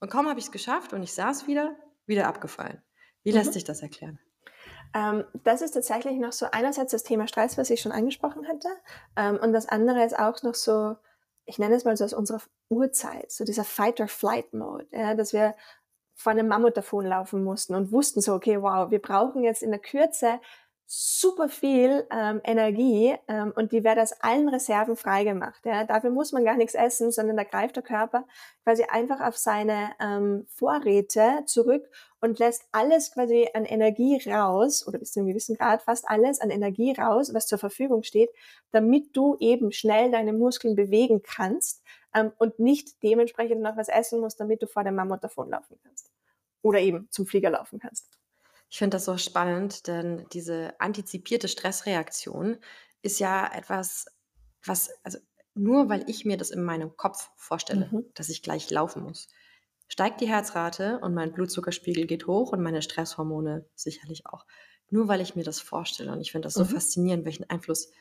und kaum habe ich es geschafft und ich saß wieder, wieder abgefallen. Wie lässt mhm. sich das erklären? Ähm, das ist tatsächlich noch so einerseits das Thema Stress, was ich schon angesprochen hatte. Ähm, und das andere ist auch noch so, ich nenne es mal so aus unserer Urzeit, so dieser Fight-or-Flight-Mode, ja, dass wir vor einem Mammut davonlaufen mussten und wussten so, okay, wow, wir brauchen jetzt in der Kürze super viel ähm, Energie ähm, und die wird aus allen Reserven freigemacht. Ja. Dafür muss man gar nichts essen, sondern da greift der Körper quasi einfach auf seine ähm, Vorräte zurück und lässt alles quasi an Energie raus oder bis zu einem gewissen Grad fast alles an Energie raus, was zur Verfügung steht, damit du eben schnell deine Muskeln bewegen kannst ähm, und nicht dementsprechend noch was essen musst, damit du vor dem Mammut davonlaufen kannst oder eben zum Flieger laufen kannst. Ich finde das so spannend, denn diese antizipierte Stressreaktion ist ja etwas, was, also nur weil ich mir das in meinem Kopf vorstelle, mhm. dass ich gleich laufen muss, steigt die Herzrate und mein Blutzuckerspiegel geht hoch und meine Stresshormone sicherlich auch. Nur weil ich mir das vorstelle. Und ich finde das so mhm. faszinierend, welchen Einfluss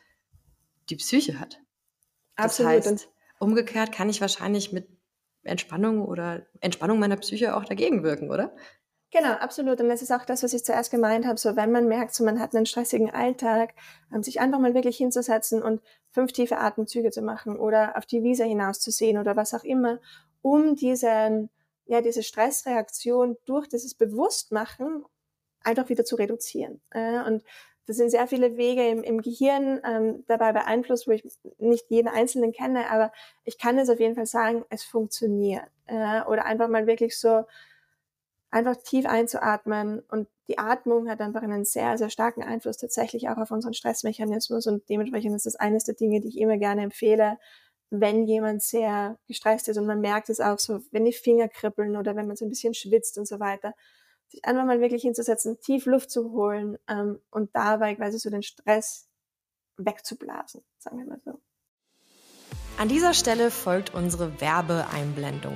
die Psyche hat. Das Absolut. heißt, umgekehrt kann ich wahrscheinlich mit Entspannung oder Entspannung meiner Psyche auch dagegen wirken, oder? Genau, absolut. Und das ist auch das, was ich zuerst gemeint habe. So, wenn man merkt, so man hat einen stressigen Alltag, um sich einfach mal wirklich hinzusetzen und fünf tiefe Atemzüge zu machen oder auf die Wiese hinauszusehen oder was auch immer, um diesen, ja, diese Stressreaktion durch dieses Bewusstmachen einfach wieder zu reduzieren. Äh, und das sind sehr viele Wege im, im Gehirn ähm, dabei beeinflusst, wo ich nicht jeden einzelnen kenne, aber ich kann es auf jeden Fall sagen, es funktioniert. Äh, oder einfach mal wirklich so einfach tief einzuatmen und die Atmung hat einfach einen sehr, sehr starken Einfluss tatsächlich auch auf unseren Stressmechanismus und dementsprechend ist das eines der Dinge, die ich immer gerne empfehle, wenn jemand sehr gestresst ist und man merkt es auch so, wenn die Finger kribbeln oder wenn man so ein bisschen schwitzt und so weiter, sich einfach mal wirklich hinzusetzen, tief Luft zu holen ähm, und dabei quasi so den Stress wegzublasen, sagen wir mal so. An dieser Stelle folgt unsere Werbeeinblendung.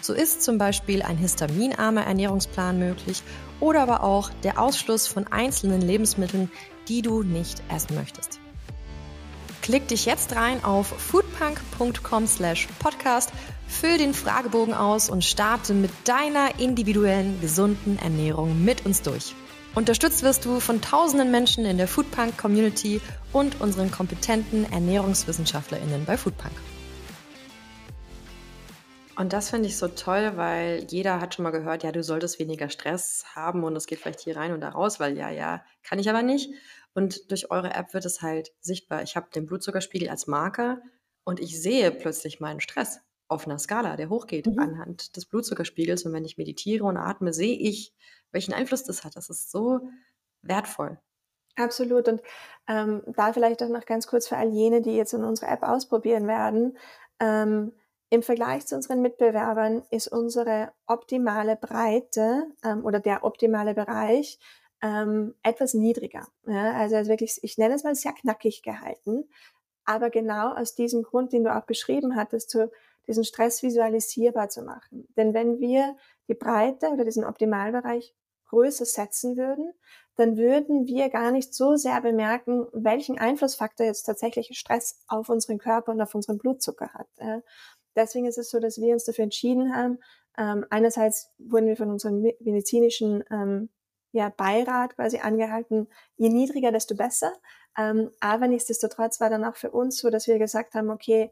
So ist zum Beispiel ein histaminarmer Ernährungsplan möglich oder aber auch der Ausschluss von einzelnen Lebensmitteln, die du nicht essen möchtest. Klick dich jetzt rein auf foodpunk.com/podcast, füll den Fragebogen aus und starte mit deiner individuellen gesunden Ernährung mit uns durch. Unterstützt wirst du von tausenden Menschen in der Foodpunk Community und unseren kompetenten Ernährungswissenschaftlerinnen bei Foodpunk. Und das finde ich so toll, weil jeder hat schon mal gehört, ja, du solltest weniger Stress haben und es geht vielleicht hier rein und da raus, weil ja, ja, kann ich aber nicht. Und durch eure App wird es halt sichtbar. Ich habe den Blutzuckerspiegel als Marker und ich sehe plötzlich meinen Stress auf einer Skala, der hochgeht mhm. anhand des Blutzuckerspiegels. Und wenn ich meditiere und atme, sehe ich, welchen Einfluss das hat. Das ist so wertvoll. Absolut. Und ähm, da vielleicht auch noch ganz kurz für all jene, die jetzt in unserer App ausprobieren werden. Ähm, im Vergleich zu unseren Mitbewerbern ist unsere optimale Breite ähm, oder der optimale Bereich ähm, etwas niedriger. Ja, also wirklich, ich nenne es mal sehr knackig gehalten. Aber genau aus diesem Grund, den du auch beschrieben hattest, zu diesen Stress visualisierbar zu machen. Denn wenn wir die Breite oder diesen Optimalbereich größer setzen würden, dann würden wir gar nicht so sehr bemerken, welchen Einflussfaktor jetzt tatsächlich Stress auf unseren Körper und auf unseren Blutzucker hat. Deswegen ist es so, dass wir uns dafür entschieden haben. Ähm, einerseits wurden wir von unserem medizinischen ähm, ja, Beirat quasi angehalten, je niedriger, desto besser. Ähm, aber nichtsdestotrotz war dann auch für uns so, dass wir gesagt haben, okay,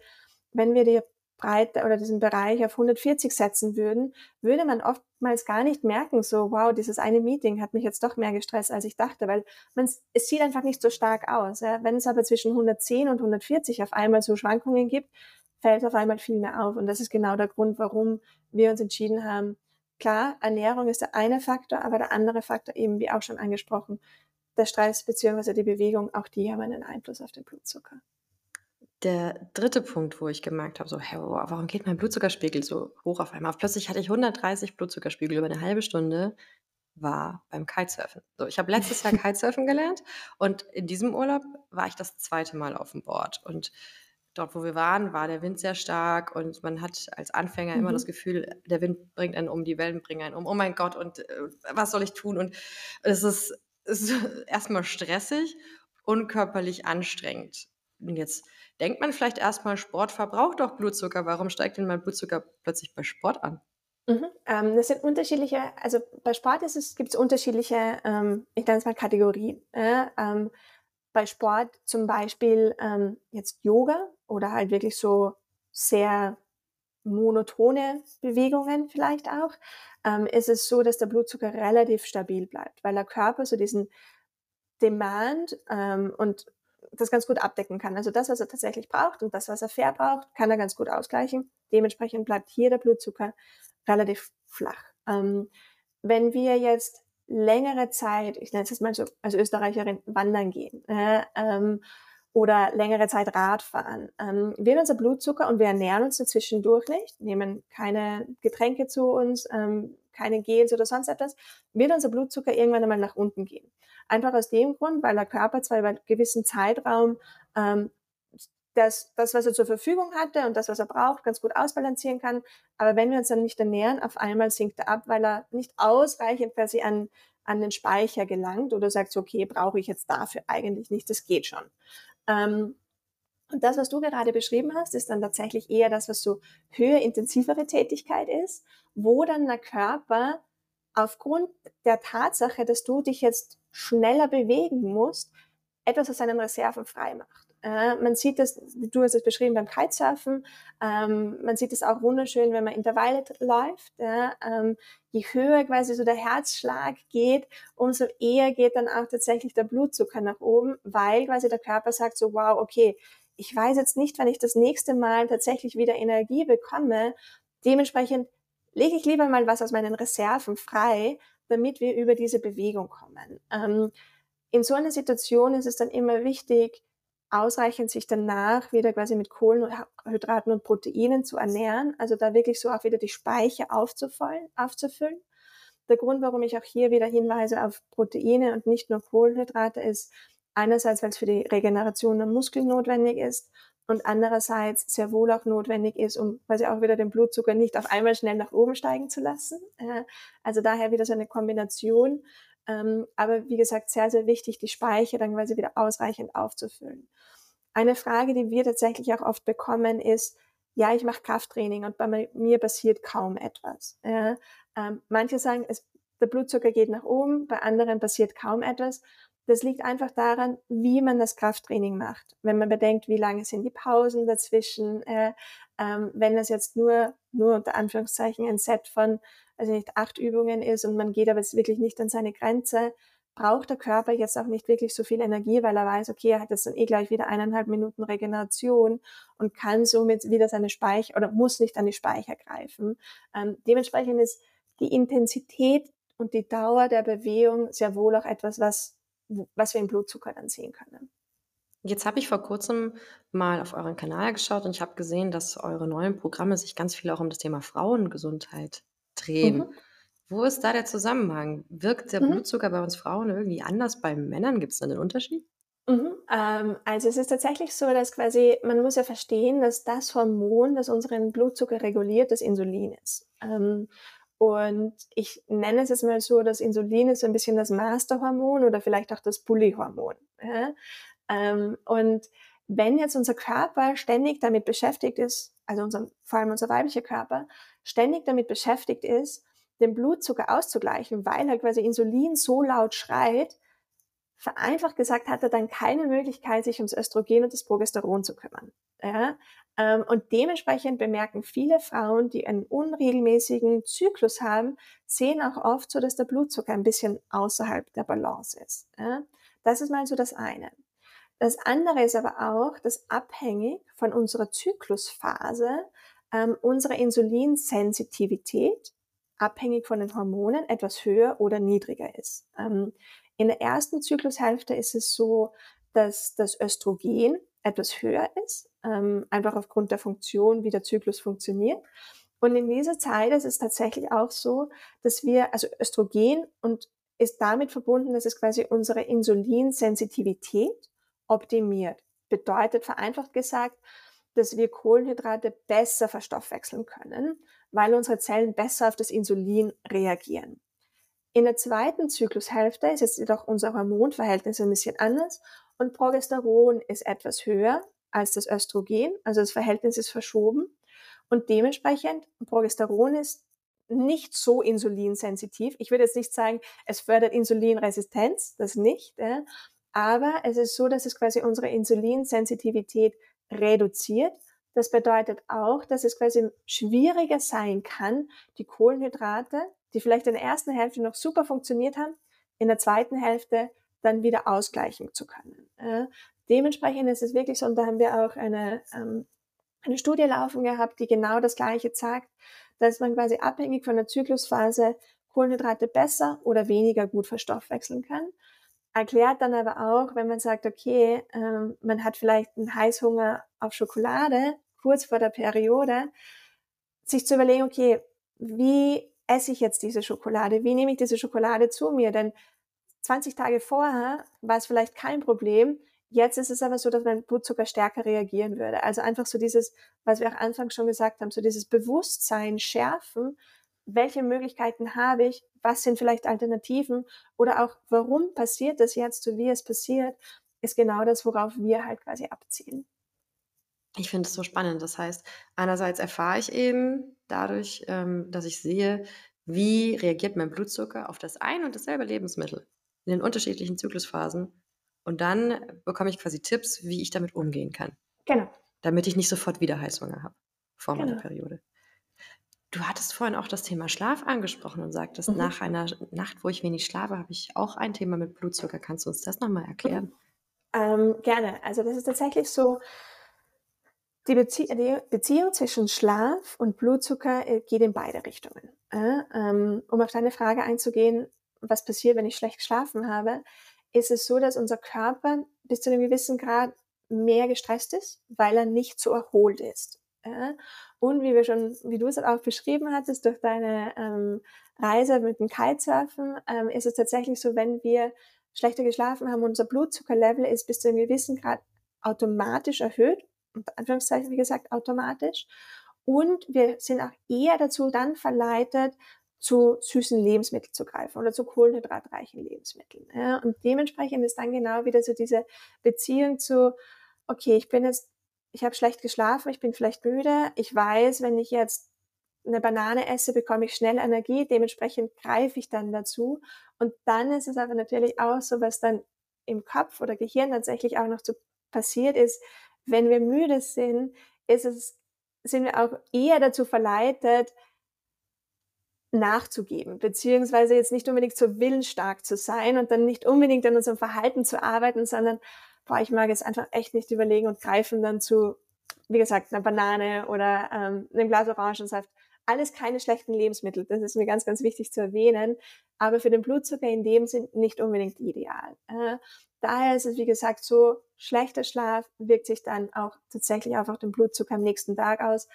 wenn wir die Breite oder diesen Bereich auf 140 setzen würden, würde man oftmals gar nicht merken, so, wow, dieses eine Meeting hat mich jetzt doch mehr gestresst, als ich dachte, weil man, es sieht einfach nicht so stark aus. Ja. Wenn es aber zwischen 110 und 140 auf einmal so Schwankungen gibt, fällt auf einmal viel mehr auf. Und das ist genau der Grund, warum wir uns entschieden haben, klar, Ernährung ist der eine Faktor, aber der andere Faktor eben, wie auch schon angesprochen, der Stress beziehungsweise die Bewegung, auch die haben einen Einfluss auf den Blutzucker. Der dritte Punkt, wo ich gemerkt habe, so, hey, warum geht mein Blutzuckerspiegel so hoch auf einmal? Plötzlich hatte ich 130 Blutzuckerspiegel über eine halbe Stunde, war beim Kitesurfen. So, ich habe letztes Jahr Kitesurfen gelernt und in diesem Urlaub war ich das zweite Mal auf dem Board und dort, wo wir waren, war der Wind sehr stark und man hat als Anfänger mhm. immer das Gefühl, der Wind bringt einen um, die Wellen bringen einen um. Oh mein Gott, und äh, was soll ich tun? Und es ist, ist erstmal stressig und körperlich anstrengend. Und jetzt denkt man vielleicht erstmal, Sport verbraucht doch Blutzucker. Warum steigt denn mein Blutzucker plötzlich bei Sport an? Mhm. Ähm, das sind unterschiedliche, also bei Sport gibt es unterschiedliche, ähm, ich nenne es mal Kategorien. Äh, ähm, bei Sport zum Beispiel ähm, jetzt Yoga oder halt wirklich so sehr monotone Bewegungen vielleicht auch, ähm, ist es so, dass der Blutzucker relativ stabil bleibt, weil der Körper so diesen Demand ähm, und das ganz gut abdecken kann. Also das, was er tatsächlich braucht und das, was er verbraucht, kann er ganz gut ausgleichen. Dementsprechend bleibt hier der Blutzucker relativ flach. Ähm, wenn wir jetzt längere Zeit, ich nenne es jetzt mal so als Österreicherin, wandern gehen äh, ähm, oder längere Zeit Radfahren, ähm, wird unser Blutzucker und wir ernähren uns dazwischendurch nicht, nehmen keine Getränke zu uns, ähm, keine Gels oder sonst etwas, wird unser Blutzucker irgendwann einmal nach unten gehen. Einfach aus dem Grund, weil der Körper zwar über einen gewissen Zeitraum ähm, das, das, was er zur Verfügung hatte und das, was er braucht, ganz gut ausbalancieren kann. Aber wenn wir uns dann nicht ernähren, auf einmal sinkt er ab, weil er nicht ausreichend quasi an, an den Speicher gelangt oder sagt, okay, brauche ich jetzt dafür eigentlich nicht, das geht schon. Ähm, und das, was du gerade beschrieben hast, ist dann tatsächlich eher das, was so höher intensivere Tätigkeit ist, wo dann der Körper aufgrund der Tatsache, dass du dich jetzt schneller bewegen musst, etwas aus seinen Reserven frei macht. Äh, man sieht das, du hast es beschrieben beim Kitesurfen, ähm, man sieht es auch wunderschön, wenn man Intervalle läuft. Ja, ähm, je höher quasi so der Herzschlag geht, umso eher geht dann auch tatsächlich der Blutzucker nach oben, weil quasi der Körper sagt so, wow, okay, ich weiß jetzt nicht, wann ich das nächste Mal tatsächlich wieder Energie bekomme. Dementsprechend lege ich lieber mal was aus meinen Reserven frei, damit wir über diese Bewegung kommen. Ähm, in so einer Situation ist es dann immer wichtig, ausreichend sich danach wieder quasi mit Kohlenhydraten und Proteinen zu ernähren, also da wirklich so auch wieder die Speicher aufzufüllen. Der Grund, warum ich auch hier wieder hinweise auf Proteine und nicht nur Kohlenhydrate ist, einerseits, weil es für die Regeneration der Muskeln notwendig ist und andererseits sehr wohl auch notwendig ist, um quasi auch wieder den Blutzucker nicht auf einmal schnell nach oben steigen zu lassen. Also daher wieder so eine Kombination ähm, aber wie gesagt, sehr, sehr wichtig, die Speicher dann quasi wieder ausreichend aufzufüllen. Eine Frage, die wir tatsächlich auch oft bekommen, ist, ja, ich mache Krafttraining und bei mir passiert kaum etwas. Ja, ähm, manche sagen, es, der Blutzucker geht nach oben, bei anderen passiert kaum etwas. Das liegt einfach daran, wie man das Krafttraining macht. Wenn man bedenkt, wie lange sind die Pausen dazwischen, äh, ähm, wenn das jetzt nur, nur unter Anführungszeichen ein Set von also nicht acht Übungen ist und man geht aber jetzt wirklich nicht an seine Grenze, braucht der Körper jetzt auch nicht wirklich so viel Energie, weil er weiß, okay, er hat jetzt dann eh gleich wieder eineinhalb Minuten Regeneration und kann somit wieder seine Speicher oder muss nicht an die Speicher greifen. Ähm, dementsprechend ist die Intensität und die Dauer der Bewegung sehr wohl auch etwas, was, was wir im Blutzucker dann sehen können. Jetzt habe ich vor kurzem mal auf euren Kanal geschaut und ich habe gesehen, dass eure neuen Programme sich ganz viel auch um das Thema Frauengesundheit drehen. Mhm. Wo ist da der Zusammenhang? Wirkt der mhm. Blutzucker bei uns Frauen irgendwie anders bei Männern? Gibt es da einen Unterschied? Mhm. Ähm, also es ist tatsächlich so, dass quasi, man muss ja verstehen, dass das Hormon, das unseren Blutzucker reguliert, das Insulin ist. Ähm, und ich nenne es jetzt mal so, das Insulin ist so ein bisschen das Masterhormon oder vielleicht auch das Bullyhormon. Ja? Ähm, und wenn jetzt unser Körper ständig damit beschäftigt ist, also unser, vor allem unser weiblicher Körper, ständig damit beschäftigt ist, den Blutzucker auszugleichen, weil er quasi Insulin so laut schreit, vereinfacht gesagt hat er dann keine Möglichkeit, sich ums Östrogen und das Progesteron zu kümmern. Ja? Ähm, und dementsprechend bemerken viele Frauen, die einen unregelmäßigen Zyklus haben, sehen auch oft so, dass der Blutzucker ein bisschen außerhalb der Balance ist. Das ist mal so das eine. Das andere ist aber auch, dass abhängig von unserer Zyklusphase ähm, unsere Insulinsensitivität abhängig von den Hormonen etwas höher oder niedriger ist. Ähm, in der ersten Zyklushälfte ist es so, dass das Östrogen etwas höher ist, ähm, einfach aufgrund der Funktion, wie der Zyklus funktioniert. Und in dieser Zeit ist es tatsächlich auch so, dass wir, also Östrogen und ist damit verbunden, dass es quasi unsere Insulinsensitivität optimiert. Bedeutet vereinfacht gesagt, dass wir Kohlenhydrate besser verstoffwechseln können, weil unsere Zellen besser auf das Insulin reagieren. In der zweiten Zyklushälfte ist jetzt jedoch unser Hormonverhältnis ein bisschen anders und Progesteron ist etwas höher als das Östrogen, also das Verhältnis ist verschoben und dementsprechend Progesteron ist nicht so insulinsensitiv. Ich würde jetzt nicht sagen, es fördert Insulinresistenz, das nicht, aber es ist so, dass es quasi unsere Insulinsensitivität reduziert. Das bedeutet auch, dass es quasi schwieriger sein kann, die Kohlenhydrate, die vielleicht in der ersten Hälfte noch super funktioniert haben, in der zweiten Hälfte dann wieder ausgleichen zu können. Dementsprechend ist es wirklich so, und da haben wir auch eine, ähm, eine Studie laufen gehabt, die genau das Gleiche zeigt, dass man quasi abhängig von der Zyklusphase Kohlenhydrate besser oder weniger gut verstoffwechseln kann erklärt dann aber auch, wenn man sagt, okay, ähm, man hat vielleicht einen Heißhunger auf Schokolade kurz vor der Periode, sich zu überlegen, okay, wie esse ich jetzt diese Schokolade? Wie nehme ich diese Schokolade zu mir? Denn 20 Tage vorher war es vielleicht kein Problem. Jetzt ist es aber so, dass mein Blutzucker stärker reagieren würde. Also einfach so dieses, was wir auch anfangs schon gesagt haben, so dieses Bewusstsein schärfen, welche Möglichkeiten habe ich, was sind vielleicht Alternativen oder auch warum passiert das jetzt, so wie es passiert, ist genau das, worauf wir halt quasi abzielen. Ich finde es so spannend. Das heißt, einerseits erfahre ich eben dadurch, ähm, dass ich sehe, wie reagiert mein Blutzucker auf das ein und dasselbe Lebensmittel in den unterschiedlichen Zyklusphasen. Und dann bekomme ich quasi Tipps, wie ich damit umgehen kann. Genau. Damit ich nicht sofort wieder Heißhunger habe vor genau. meiner Periode. Du hattest vorhin auch das Thema Schlaf angesprochen und sagtest, mhm. nach einer Nacht, wo ich wenig schlafe, habe ich auch ein Thema mit Blutzucker. Kannst du uns das nochmal erklären? Mhm. Ähm, gerne. Also das ist tatsächlich so, die, Bezie die, Beziehung zwischen Schlaf und Blutzucker äh, geht in beide Richtungen. Äh, ähm, um auf deine Frage einzugehen, was passiert, wenn ich schlecht geschlafen habe, ist es so, dass unser Körper bis zu einem gewissen Grad mehr gestresst ist, weil er nicht so erholt ist. Äh, und wie wir schon, wie du es auch beschrieben hattest, durch deine ähm, Reise mit dem Kitesurfen, ähm, ist es tatsächlich so, wenn wir schlechter geschlafen haben, unser Blutzuckerlevel ist bis zu einem gewissen Grad automatisch erhöht, unter Anführungszeichen, wie gesagt, automatisch. Und wir sind auch eher dazu dann verleitet, zu süßen Lebensmitteln zu greifen oder zu kohlenhydratreichen Lebensmitteln. Ja, und dementsprechend ist dann genau wieder so diese Beziehung zu, okay, ich bin jetzt ich habe schlecht geschlafen, ich bin vielleicht müde, ich weiß, wenn ich jetzt eine Banane esse, bekomme ich schnell Energie, dementsprechend greife ich dann dazu. Und dann ist es aber natürlich auch so, was dann im Kopf oder Gehirn tatsächlich auch noch so passiert ist, wenn wir müde sind, ist es, sind wir auch eher dazu verleitet, nachzugeben, beziehungsweise jetzt nicht unbedingt so willensstark zu sein und dann nicht unbedingt an unserem Verhalten zu arbeiten, sondern boah, ich mag jetzt einfach echt nicht überlegen und greifen dann zu, wie gesagt, einer Banane oder ähm, einem Glas Orangensaft. Alles keine schlechten Lebensmittel. Das ist mir ganz, ganz wichtig zu erwähnen. Aber für den Blutzucker in dem Sinn nicht unbedingt ideal. Äh, daher ist es, wie gesagt, so, schlechter Schlaf wirkt sich dann auch tatsächlich auf den Blutzucker am nächsten Tag aus.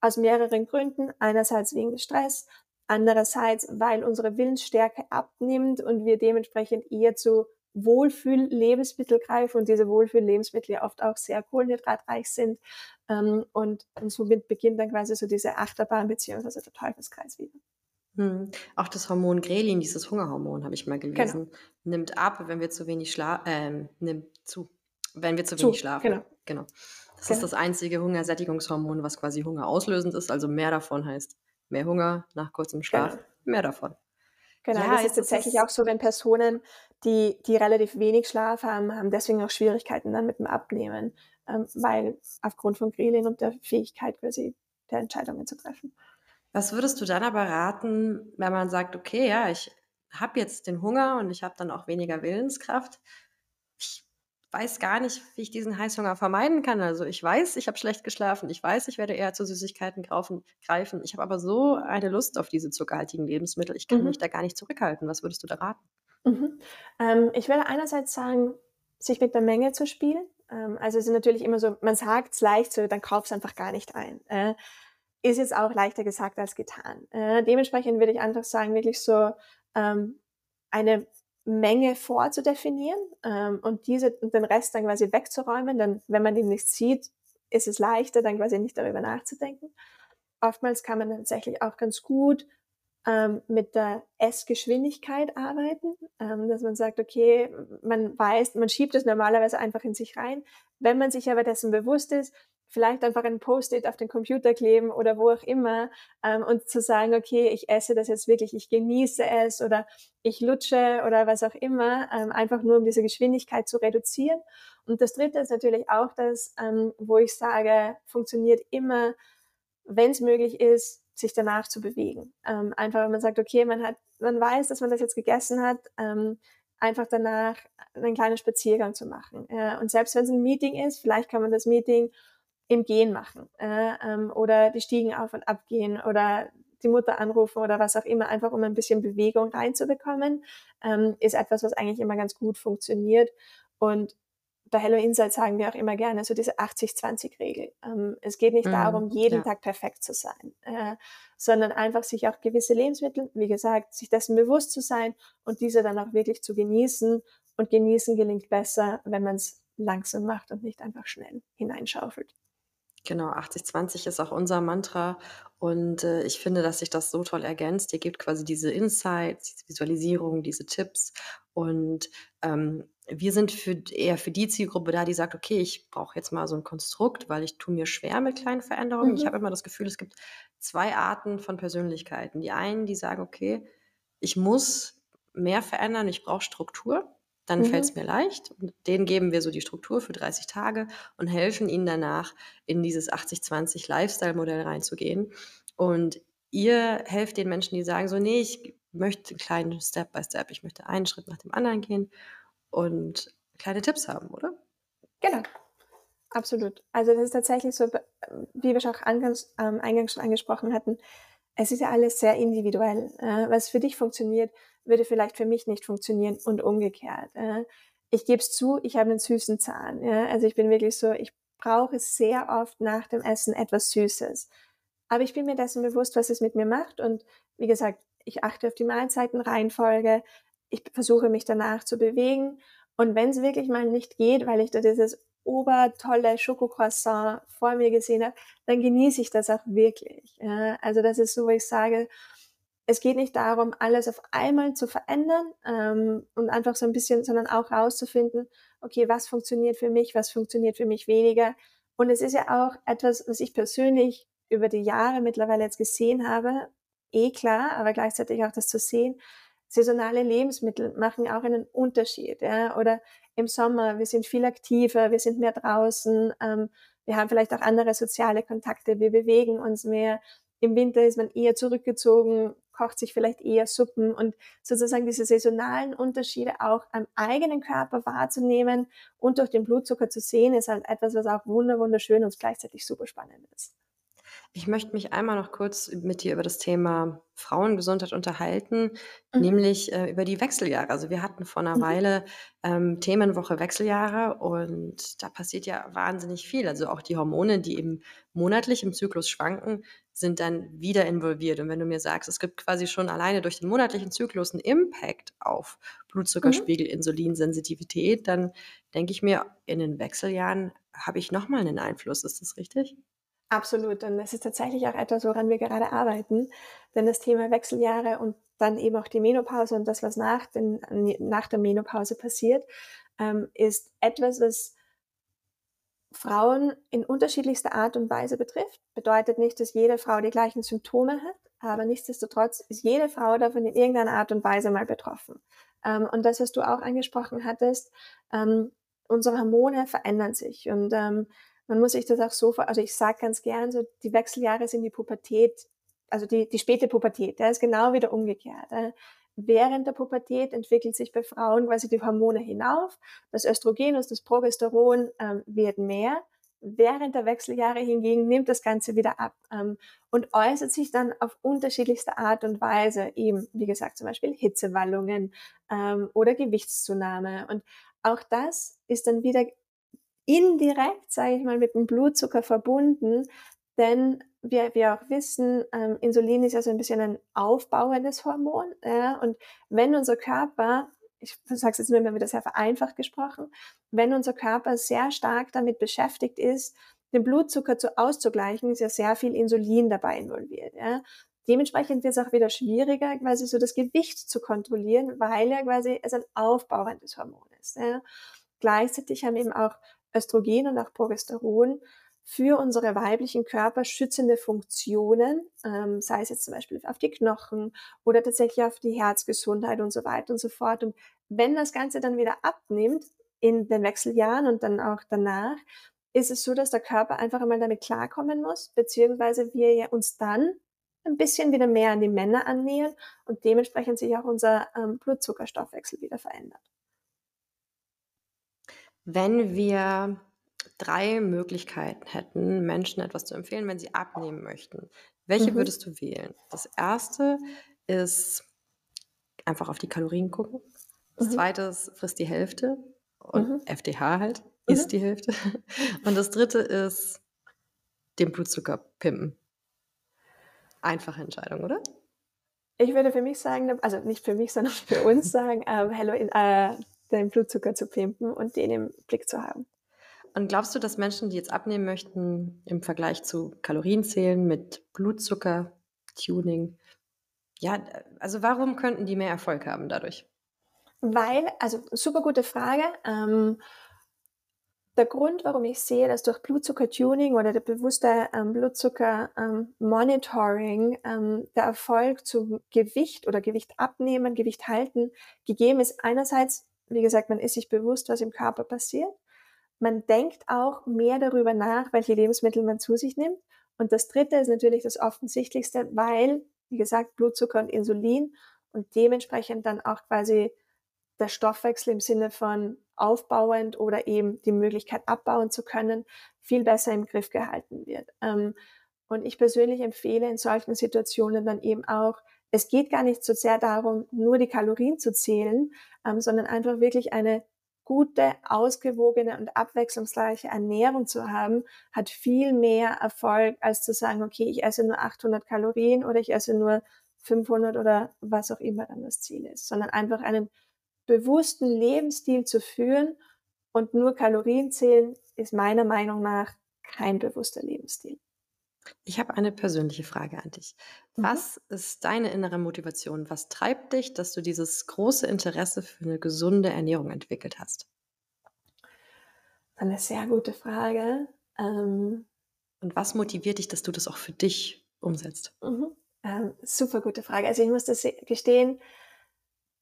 Aus mehreren Gründen. Einerseits wegen des Stress, andererseits, weil unsere Willensstärke abnimmt und wir dementsprechend eher zu Wohlfühl-Lebensmittel greife und diese Wohlfühl-Lebensmittel ja oft auch sehr kohlenhydratreich sind. Ähm, und, und somit beginnt dann quasi so diese Achterbahn beziehungsweise der Teufelskreis wieder. Hm. Auch das Hormon Grelin, dieses Hungerhormon, habe ich mal genau. gelesen, genau. nimmt ab, wenn wir zu wenig schlafen, äh, nimmt zu, wenn wir zu wenig zu, schlafen. Genau. genau. Das genau. ist das einzige Hungersättigungshormon, was quasi Hunger auslösend ist. Also mehr davon heißt mehr Hunger nach kurzem Schlaf, genau. mehr davon. Genau, ja, das ist tatsächlich auch so, wenn Personen, die, die relativ wenig Schlaf haben, haben deswegen auch Schwierigkeiten dann mit dem Abnehmen, ähm, weil aufgrund von Grelin und der Fähigkeit quasi der Entscheidungen zu treffen. Was würdest du dann aber raten, wenn man sagt, okay, ja, ich habe jetzt den Hunger und ich habe dann auch weniger Willenskraft. Weiß gar nicht, wie ich diesen Heißhunger vermeiden kann. Also ich weiß, ich habe schlecht geschlafen. Ich weiß, ich werde eher zu Süßigkeiten greifen. Ich habe aber so eine Lust auf diese zuckerhaltigen Lebensmittel. Ich kann mhm. mich da gar nicht zurückhalten. Was würdest du da raten? Mhm. Ähm, ich würde einerseits sagen, sich mit der Menge zu spielen. Ähm, also es ist natürlich immer so, man sagt es leicht so, dann kauf es einfach gar nicht ein. Äh, ist jetzt auch leichter gesagt als getan. Äh, dementsprechend würde ich einfach sagen, wirklich so ähm, eine Menge vorzudefinieren ähm, und diese und den Rest dann quasi wegzuräumen. Dann, wenn man ihn nicht sieht, ist es leichter, dann quasi nicht darüber nachzudenken. Oftmals kann man tatsächlich auch ganz gut ähm, mit der Essgeschwindigkeit arbeiten, ähm, dass man sagt, okay, man weiß, man schiebt es normalerweise einfach in sich rein. Wenn man sich aber dessen bewusst ist, vielleicht einfach ein Post-it auf den Computer kleben oder wo auch immer ähm, und zu sagen, okay, ich esse das jetzt wirklich, ich genieße es oder ich lutsche oder was auch immer, ähm, einfach nur um diese Geschwindigkeit zu reduzieren. Und das Dritte ist natürlich auch das, ähm, wo ich sage, funktioniert immer, wenn es möglich ist, sich danach zu bewegen. Ähm, einfach, wenn man sagt, okay, man hat, man weiß, dass man das jetzt gegessen hat, ähm, einfach danach einen kleinen Spaziergang zu machen. Äh, und selbst wenn es ein Meeting ist, vielleicht kann man das Meeting im Gehen machen äh, ähm, oder die Stiegen auf und ab gehen oder die Mutter anrufen oder was auch immer, einfach um ein bisschen Bewegung reinzubekommen, ähm, ist etwas, was eigentlich immer ganz gut funktioniert. Und bei Hello Insight sagen wir auch immer gerne so diese 80-20-Regel. Ähm, es geht nicht mm, darum, jeden ja. Tag perfekt zu sein, äh, sondern einfach sich auch gewisse Lebensmittel, wie gesagt, sich dessen bewusst zu sein und diese dann auch wirklich zu genießen. Und genießen gelingt besser, wenn man es langsam macht und nicht einfach schnell hineinschaufelt. Genau, 80-20 ist auch unser Mantra und, äh, ich finde, dass sich das so toll ergänzt. Ihr gebt quasi diese Insights, diese Visualisierung, diese Tipps und, ähm, wir sind für eher für die Zielgruppe da, die sagt: „Okay, ich brauche jetzt mal so ein Konstrukt, weil ich tue mir schwer mit kleinen Veränderungen.“ Ich Mhm. habe immer das Gefühl, es gibt 2 Arten von Persönlichkeiten. Die einen, die sagen: „Okay, ich muss mehr verändern, ich brauche Struktur.“ Dann fällt es Mhm. mir leicht und denen geben wir so die Struktur für 30 Tage und helfen ihnen danach, in dieses 80-20 Lifestyle-Modell reinzugehen. Und ihr helft den Menschen, die sagen so: „Ne, ich möchte 'n kleinen Step by Step. Ich möchte einen Schritt nach dem anderen gehen und kleine Tipps haben“, oder? Genau, absolut. Also, das ist tatsächlich so, wie wir schon auch angangs ähm, eingangs schon angesprochen hatten, es ist ja alles sehr individuell. Äh, was für dich funktioniert, würde vielleicht für mich nicht funktionieren und umgekehrt. Ich gebe es zu, ich habe einen süßen Zahn? Also, ich bin wirklich so, ich brauche sehr oft nach dem Essen etwas Süßes. Aber ich bin mir dessen bewusst, was es mit mir macht und wie gesagt, ich achte auf die Mahlzeitenreihenfolge. Ich versuche mich danach zu bewegen und wenn es wirklich mal nicht geht, weil ich da dieses obertolle Schokocroissant vor mir gesehen habe, dann genieße ich das auch wirklich. Ja, also das ist so, wo ich sage, es geht nicht darum, alles auf einmal zu verändern ähm, und einfach so ein bisschen, sondern auch rauszufinden, okay, was funktioniert für mich, was funktioniert für mich weniger. Und es ist ja auch etwas, was ich persönlich über die Jahre mittlerweile jetzt gesehen habe, eh klar, aber gleichzeitig auch das zu sehen, saisonale Lebensmittel machen auch einen Unterschied. Ja? Oder im Sommer, wir sind viel aktiver, wir sind mehr draußen, ähm, wir haben vielleicht auch andere soziale Kontakte, wir bewegen uns mehr. Im Winter ist man eher zurückgezogen, kocht sich vielleicht eher Suppen und sozusagen diese saisonalen Unterschiede auch am eigenen Körper wahrzunehmen und durch den Blutzucker zu sehen, ist halt etwas, was auch wunderschön und gleichzeitig super spannend ist. Ich möchte mich einmal noch kurz mit dir über das Thema Frauengesundheit unterhalten, Mhm. nämlich, äh, über die Wechseljahre. Also, wir hatten vor 'ner Mhm. Weile, ähm, Themenwoche Wechseljahre und da passiert ja wahnsinnig viel. Also, auch die Hormone, die eben monatlich im Zyklus schwanken, sind dann wieder involviert. Und wenn du mir sagst, es gibt quasi schon alleine durch den monatlichen Zyklus 'n Impact auf Mhm. Blutzuckerspiegel, Insulinsensitivität, dann denke ich mir, in den Wechseljahren habe ich noch mal 'nen Einfluss. Ist das richtig? Absolut. Und das ist tatsächlich auch etwas, woran wir gerade arbeiten. Denn das Thema Wechseljahre und dann eben auch die Menopause und das, was nach, den, nach der Menopause passiert, ähm, ist etwas, was Frauen in unterschiedlichster Art und Weise betrifft. Bedeutet nicht, dass jede Frau die gleichen Symptome hat, aber nichtsdestotrotz ist jede Frau davon in irgendeiner Art und Weise mal betroffen. Ähm, und das, was du auch angesprochen hattest, ähm, unsere Hormone verändern sich und ähm, man muss sich das auch so vor, also ich sage ganz gern so, die Wechseljahre sind die Pubertät, also die, die späte Pubertät, der ist genau wieder umgekehrt. Äh. Während der Pubertät entwickelt sich bei Frauen quasi die Hormone hinauf, das Östrogen und das Progesteron ähm, wird mehr. Während der Wechseljahre hingegen nimmt das Ganze wieder ab ähm, und äußert sich dann auf unterschiedlichste Art und Weise, eben wie gesagt zum Beispiel Hitzewallungen ähm, oder Gewichtszunahme. Und auch das ist dann wieder indirekt, sage ich mal, mit dem Blutzucker verbunden, denn wir, wir auch wissen, ähm, Insulin ist ja so ein bisschen ein aufbauendes Hormon. Ja, und wenn unser Körper, ich sage es jetzt nur immer wieder sehr vereinfacht gesprochen, wenn unser Körper sehr stark damit beschäftigt ist, den Blutzucker zu auszugleichen, ist ja sehr viel Insulin dabei involviert. Ja. Dementsprechend wird es auch wieder schwieriger, quasi so das Gewicht zu kontrollieren, weil ja quasi es ein aufbauendes Hormon ist. Ja. Gleichzeitig haben eben auch Östrogen und auch Progesteron für unsere weiblichen Körper schützende Funktionen, ähm, sei es jetzt zum Beispiel auf die Knochen oder tatsächlich auf die Herzgesundheit und so weiter und so fort. Und wenn das Ganze dann wieder abnimmt in den Wechseljahren und dann auch danach, ist es so, dass der Körper einfach einmal damit klarkommen muss, beziehungsweise wir uns dann ein bisschen wieder mehr an die Männer annähern und dementsprechend sich auch unser ähm, Blutzuckerstoffwechsel wieder verändert. Wenn wir 3 Möglichkeiten hätten, Menschen etwas zu empfehlen, wenn sie abnehmen möchten, welche Mhm. würdest du wählen? Das erste ist einfach auf die Kalorien gucken. Das Mhm. zweite ist, friss die Hälfte und Mhm. FDH halt, Mhm. isst die Hälfte. Und das dritte ist den Blutzucker pimpen. Einfache Entscheidung, oder? Ich würde für mich sagen, also nicht für mich, sondern für uns sagen, ähm, Hallo äh, den Blutzucker zu pimpen und den im Blick zu haben. Und glaubst du, dass Menschen, die jetzt abnehmen möchten, im Vergleich zu Kalorienzählen mit Blutzucker-Tuning, ja, also warum könnten die mehr Erfolg haben dadurch? Weil, also super gute Frage. Ähm, der Grund, warum ich sehe, dass durch Blutzucker-Tuning oder der bewusste ähm, Blutzucker-Monitoring ähm, der Erfolg zum Gewicht oder Gewicht abnehmen, Gewicht halten gegeben ist, einerseits, wie gesagt, man ist sich bewusst, was im Körper passiert. Man denkt auch mehr darüber nach, welche Lebensmittel man zu sich nimmt. Und das Dritte ist natürlich das Offensichtlichste, weil, wie gesagt, Blutzucker und Insulin und dementsprechend dann auch quasi der Stoffwechsel im Sinne von aufbauend oder eben die Möglichkeit abbauen zu können, viel besser im Griff gehalten wird. Ähm, und ich persönlich empfehle in solchen Situationen dann eben auch, es geht gar nicht so sehr darum, nur die Kalorien zu zählen, ähm, sondern einfach wirklich eine gute, ausgewogene und abwechslungsreiche Ernährung zu haben, hat viel mehr Erfolg, als zu sagen, okay, ich esse nur 800 Kalorien oder ich esse nur 500 oder was auch immer dann das Ziel ist, sondern einfach einen bewussten Lebensstil zu führen und nur Kalorien zählen ist meiner Meinung nach kein bewusster Lebensstil. Ich habe eine persönliche Frage an dich. Mhm. Was ist deine innere Motivation? Was treibt dich, dass du dieses große Interesse für eine gesunde Ernährung entwickelt hast? Eine sehr gute Frage. Ähm, Und was motiviert dich, dass du das auch für dich umsetzt? Mhm. Ähm, super gute Frage. Also ich muss das gestehen,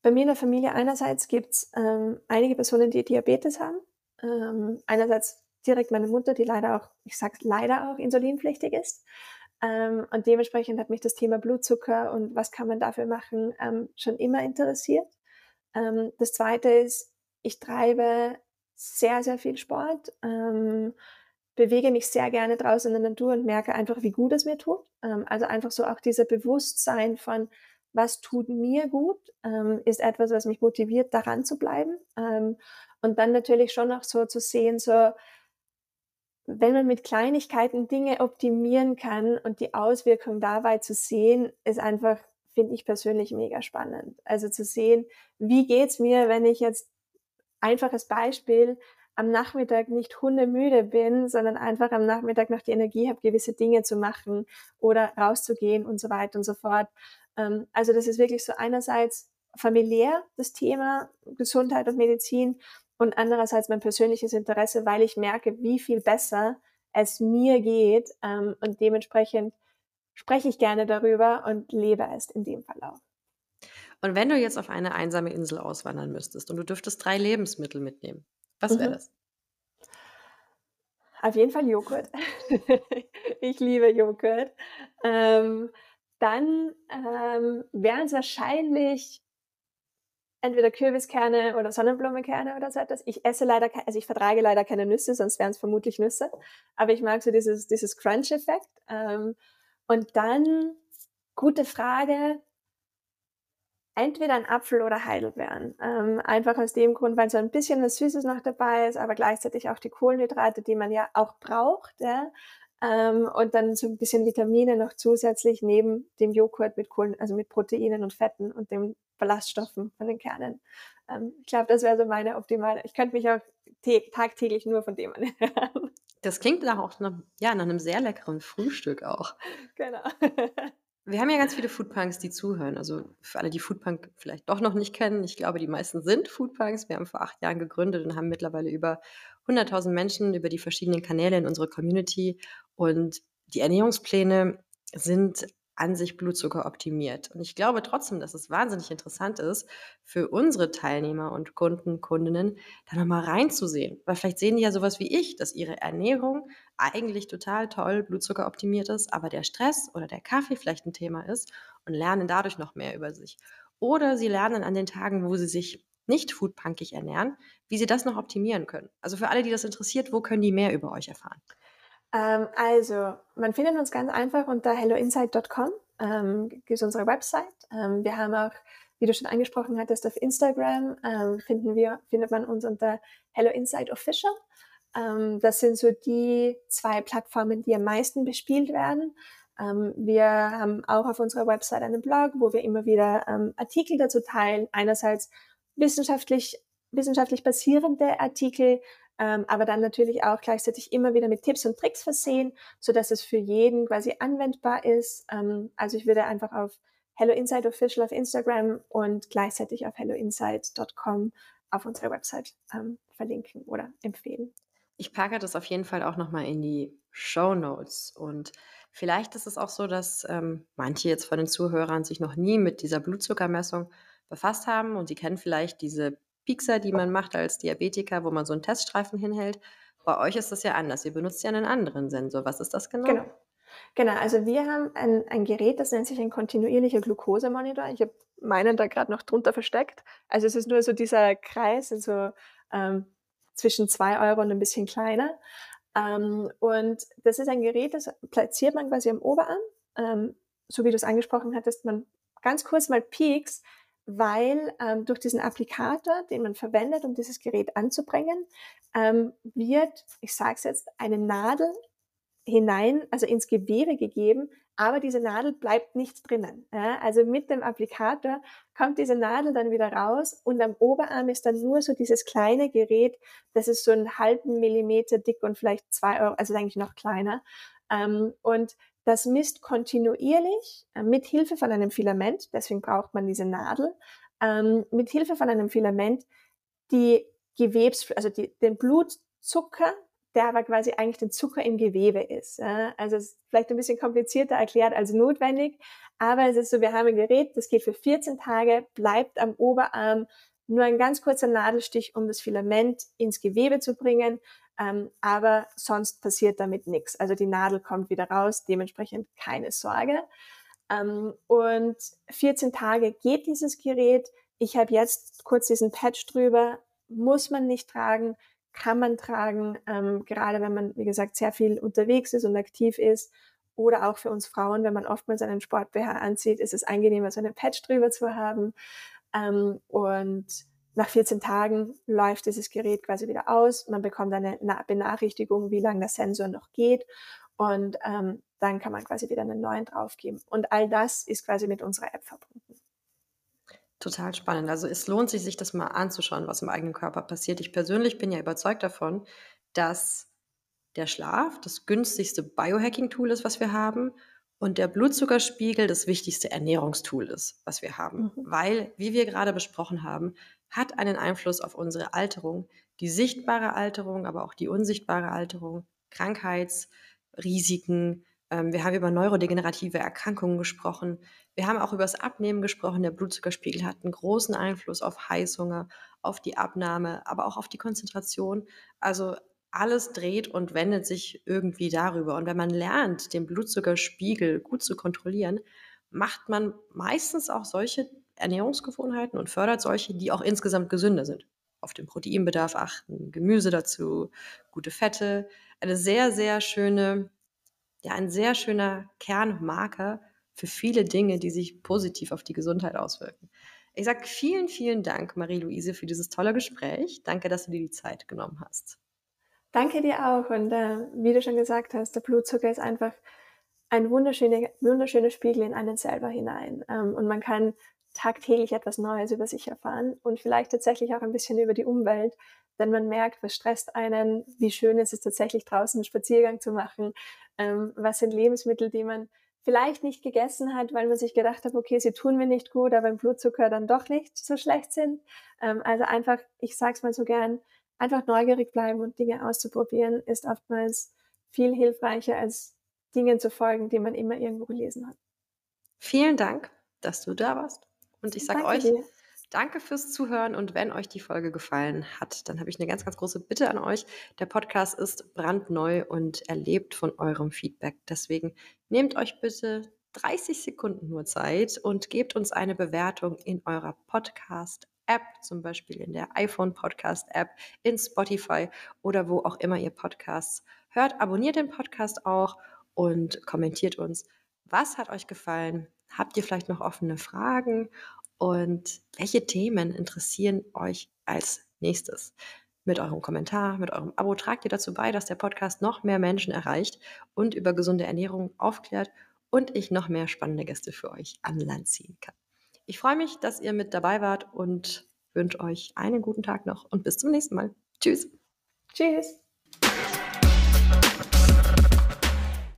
bei mir in der Familie einerseits gibt es ähm, einige Personen, die Diabetes haben. Ähm, einerseits direkt meine Mutter, die leider auch, ich sag's leider auch, insulinpflichtig ist. Ähm, und dementsprechend hat mich das Thema Blutzucker und was kann man dafür machen ähm, schon immer interessiert. Ähm, das Zweite ist, ich treibe sehr, sehr viel Sport, ähm, bewege mich sehr gerne draußen in der Natur und merke einfach, wie gut es mir tut. Ähm, also einfach so auch dieser Bewusstsein von, was tut mir gut, ähm, ist etwas, was mich motiviert, daran zu bleiben. Und dann natürlich schon auch so zu sehen, so, wenn man mit Kleinigkeiten Dinge optimieren kann und die Auswirkung dabei zu sehen, ist einfach, finde ich persönlich mega spannend. Also zu sehen, wie geht's mir, wenn ich jetzt einfaches Beispiel am Nachmittag nicht hundemüde bin, sondern einfach am Nachmittag noch die Energie habe, gewisse Dinge zu machen oder rauszugehen und so weiter und so fort. Ähm, also das ist wirklich so einerseits familiär das Thema Gesundheit und Medizin und andererseits mein persönliches Interesse, weil ich merke, wie viel besser es mir geht ähm, und dementsprechend spreche ich gerne darüber und lebe es in dem Fall auch. Und wenn du jetzt auf eine einsame Insel auswandern müsstest und du dürftest drei Lebensmittel mitnehmen, was wäre mhm. das? Auf jeden Fall Joghurt. ich liebe Joghurt. Ähm, dann ähm, wären es wahrscheinlich entweder Kürbiskerne oder Sonnenblumenkerne oder so etwas. Ich esse leider, also ich vertrage leider keine Nüsse, sonst wären es vermutlich Nüsse. Aber ich mag so dieses, dieses Crunch-Effekt. Ähm, und dann, gute Frage, entweder ein Apfel oder Heidelbeeren. Ähm, einfach aus dem Grund, weil so ein bisschen was Süßes noch dabei ist, aber gleichzeitig auch die Kohlenhydrate, die man ja auch braucht. Ja? Ähm, und dann so ein bisschen Vitamine noch zusätzlich neben dem Joghurt mit Kohlen, also mit Proteinen und Fetten und den Ballaststoffen von den Kernen. Ähm, ich glaube, das wäre so meine optimale. Ich könnte mich auch tagtäglich nur von dem ernähren. Das klingt nach auch nach, ja, nach einem sehr leckeren Frühstück auch. Genau. Wir haben ja ganz viele Foodpunks, die zuhören. Also für alle, die Foodpunk vielleicht doch noch nicht kennen, ich glaube, die meisten sind Foodpunks. Wir haben vor acht Jahren gegründet und haben mittlerweile über 100.000 Menschen über die verschiedenen Kanäle in unserer Community. Und die Ernährungspläne sind an sich Blutzucker optimiert. Und ich glaube trotzdem, dass es wahnsinnig interessant ist, für unsere Teilnehmer und Kunden, Kundinnen, da nochmal reinzusehen. Weil vielleicht sehen die ja sowas wie ich, dass ihre Ernährung eigentlich total toll Blutzucker optimiert ist, aber der Stress oder der Kaffee vielleicht ein Thema ist und lernen dadurch noch mehr über sich. Oder sie lernen an den Tagen, wo sie sich nicht foodpunkig ernähren, wie sie das noch optimieren können. Also für alle, die das interessiert, wo können die mehr über euch erfahren? Ähm, also, man findet uns ganz einfach unter helloinsight.com, ähm, ist unsere Website. Ähm, wir haben auch, wie du schon angesprochen hattest, auf Instagram ähm, finden wir, findet man uns unter Hello Insight Official. Ähm, das sind so die zwei Plattformen, die am meisten bespielt werden. Ähm, wir haben auch auf unserer Website einen Blog, wo wir immer wieder ähm, Artikel dazu teilen. Einerseits wissenschaftlich wissenschaftlich basierende Artikel, ähm, aber dann natürlich auch gleichzeitig immer wieder mit Tipps und Tricks versehen, so dass es für jeden quasi anwendbar ist. Ähm, also ich würde einfach auf Hello Insight Official auf Instagram und gleichzeitig auf helloinsight.com auf unserer Website ähm, verlinken oder empfehlen. Ich packe das auf jeden Fall auch nochmal in die Show Notes. Und vielleicht ist es auch so, dass ähm, manche jetzt von den Zuhörern sich noch nie mit dieser Blutzuckermessung befasst haben und sie kennen vielleicht diese Piekser, die man macht als Diabetiker, wo man so einen Teststreifen hinhält. Bei euch ist das ja anders. Ihr benutzt ja einen anderen Sensor. Was ist das genau? Genau. Genau, also wir haben ein, ein Gerät, das nennt sich ein kontinuierlicher Glukosemonitor. Ich habe meinen da gerade noch drunter versteckt. Also es ist nur so dieser Kreis, so ähm, zwischen zwei Euro und ein bisschen kleiner. Ähm, und das ist ein Gerät, das platziert man quasi am Oberarm, ähm, so wie du es angesprochen hattest, man ganz kurz mal piekst, weil ähm, durch diesen Applikator, den man verwendet, um dieses Gerät anzubringen, ähm, wird, ich sage es jetzt, eine Nadel hinein, also ins Gewebe gegeben, aber diese Nadel bleibt nicht drinnen. Ja? Also mit dem Applikator kommt diese Nadel dann wieder raus und am Oberarm ist dann nur so dieses kleine Gerät, das ist so einen halben Millimeter dick und vielleicht zwei Euro, also eigentlich noch kleiner. Ähm, und das misst kontinuierlich äh, mit Hilfe von einem Filament, deswegen braucht man diese Nadel, ähm, mit Hilfe von einem Filament die Gewebs, also die, den Blutzucker der aber quasi eigentlich den Zucker im Gewebe ist. Also es ist vielleicht ein bisschen komplizierter erklärt als notwendig, aber es ist so, wir haben ein Gerät, das geht für 14 Tage, bleibt am Oberarm, nur ein ganz kurzer Nadelstich, um das Filament ins Gewebe zu bringen, ähm, aber sonst passiert damit nichts. Also die Nadel kommt wieder raus, dementsprechend keine Sorge. Ähm, und 14 Tage geht dieses Gerät. Ich habe jetzt kurz diesen Patch drüber, muss man nicht tragen, kann man tragen, ähm, gerade wenn man, wie gesagt, sehr viel unterwegs ist und aktiv ist. Oder auch für uns Frauen, wenn man oftmals einen Sport-BH anzieht, ist es angenehmer, so einen Patch drüber zu haben. Ähm, und nach 14 Tagen läuft dieses Gerät quasi wieder aus. Man bekommt eine Benachrichtigung, wie lange der Sensor noch geht. Und ähm, dann kann man quasi wieder einen neuen draufgeben. Und all das ist quasi mit unserer App verbunden. Total spannend. Also es lohnt sich, sich das mal anzuschauen, was im eigenen Körper passiert. Ich persönlich bin ja überzeugt davon, dass der Schlaf das günstigste Biohacking-Tool ist, was wir haben, und der Blutzuckerspiegel das wichtigste Ernährungstool ist, was wir haben. Mhm. Weil, wie wir gerade besprochen haben, hat einen Einfluss auf unsere Alterung, die sichtbare Alterung, aber auch die unsichtbare Alterung, Krankheitsrisiken, ähm, wir haben über neurodegenerative Erkrankungen gesprochen. Wir haben auch über das Abnehmen gesprochen. Der Blutzuckerspiegel hat einen großen Einfluss auf Heißhunger, auf die Abnahme, aber auch auf die Konzentration. Also alles dreht und wendet sich irgendwie darüber. Und wenn man lernt, den Blutzuckerspiegel gut zu kontrollieren, macht man meistens auch solche Ernährungsgewohnheiten und fördert solche, die auch insgesamt gesünder sind. Auf den Proteinbedarf achten, Gemüse dazu, gute Fette. Eine sehr, sehr schöne ja ein sehr schöner Kernmarker für viele Dinge, die sich positiv auf die Gesundheit auswirken. Ich sage vielen, vielen Dank, Marie-Louise, für dieses tolle Gespräch. Danke, dass du dir die Zeit genommen hast. Danke dir auch. Und äh, wie du schon gesagt hast, der Blutzucker ist einfach ein wunderschöner, wunderschöner Spiegel in einen selber hinein. Ähm, und man kann tagtäglich etwas Neues über sich erfahren und vielleicht tatsächlich auch ein bisschen über die Umwelt, denn man merkt, was stresst einen, wie schön ist es tatsächlich draußen einen Spaziergang zu machen, ähm, was sind Lebensmittel, die man vielleicht nicht gegessen hat, weil man sich gedacht hat, okay, sie tun mir nicht gut, aber im Blutzucker dann doch nicht so schlecht sind. Ähm, also einfach, ich sag's mal so gern, einfach neugierig bleiben und Dinge auszuprobieren, ist oftmals viel hilfreicher als Dingen zu folgen, die man immer irgendwo gelesen hat. Vielen Dank, dass du da warst. Und ich sage euch, dir. Danke fürs Zuhören und wenn euch die Folge gefallen hat, dann habe ich eine ganz, ganz große Bitte an euch. Der Podcast ist brandneu und erlebt von eurem Feedback. Deswegen nehmt euch bitte 30 Sekunden nur Zeit und gebt uns eine Bewertung in eurer Podcast-App, zum Beispiel in der iPhone-Podcast-App, in Spotify oder wo auch immer ihr Podcasts hört. Abonniert den Podcast auch und kommentiert uns. Was hat euch gefallen? Habt ihr vielleicht noch offene Fragen? Und welche Themen interessieren euch als nächstes? Mit eurem Kommentar, mit eurem Abo tragt ihr dazu bei, dass der Podcast noch mehr Menschen erreicht und über gesunde Ernährung aufklärt und ich noch mehr spannende Gäste für euch an Land ziehen kann. Ich freue mich, dass ihr mit dabei wart und wünsche euch einen guten Tag noch und bis zum nächsten Mal. Tschüss. Tschüss.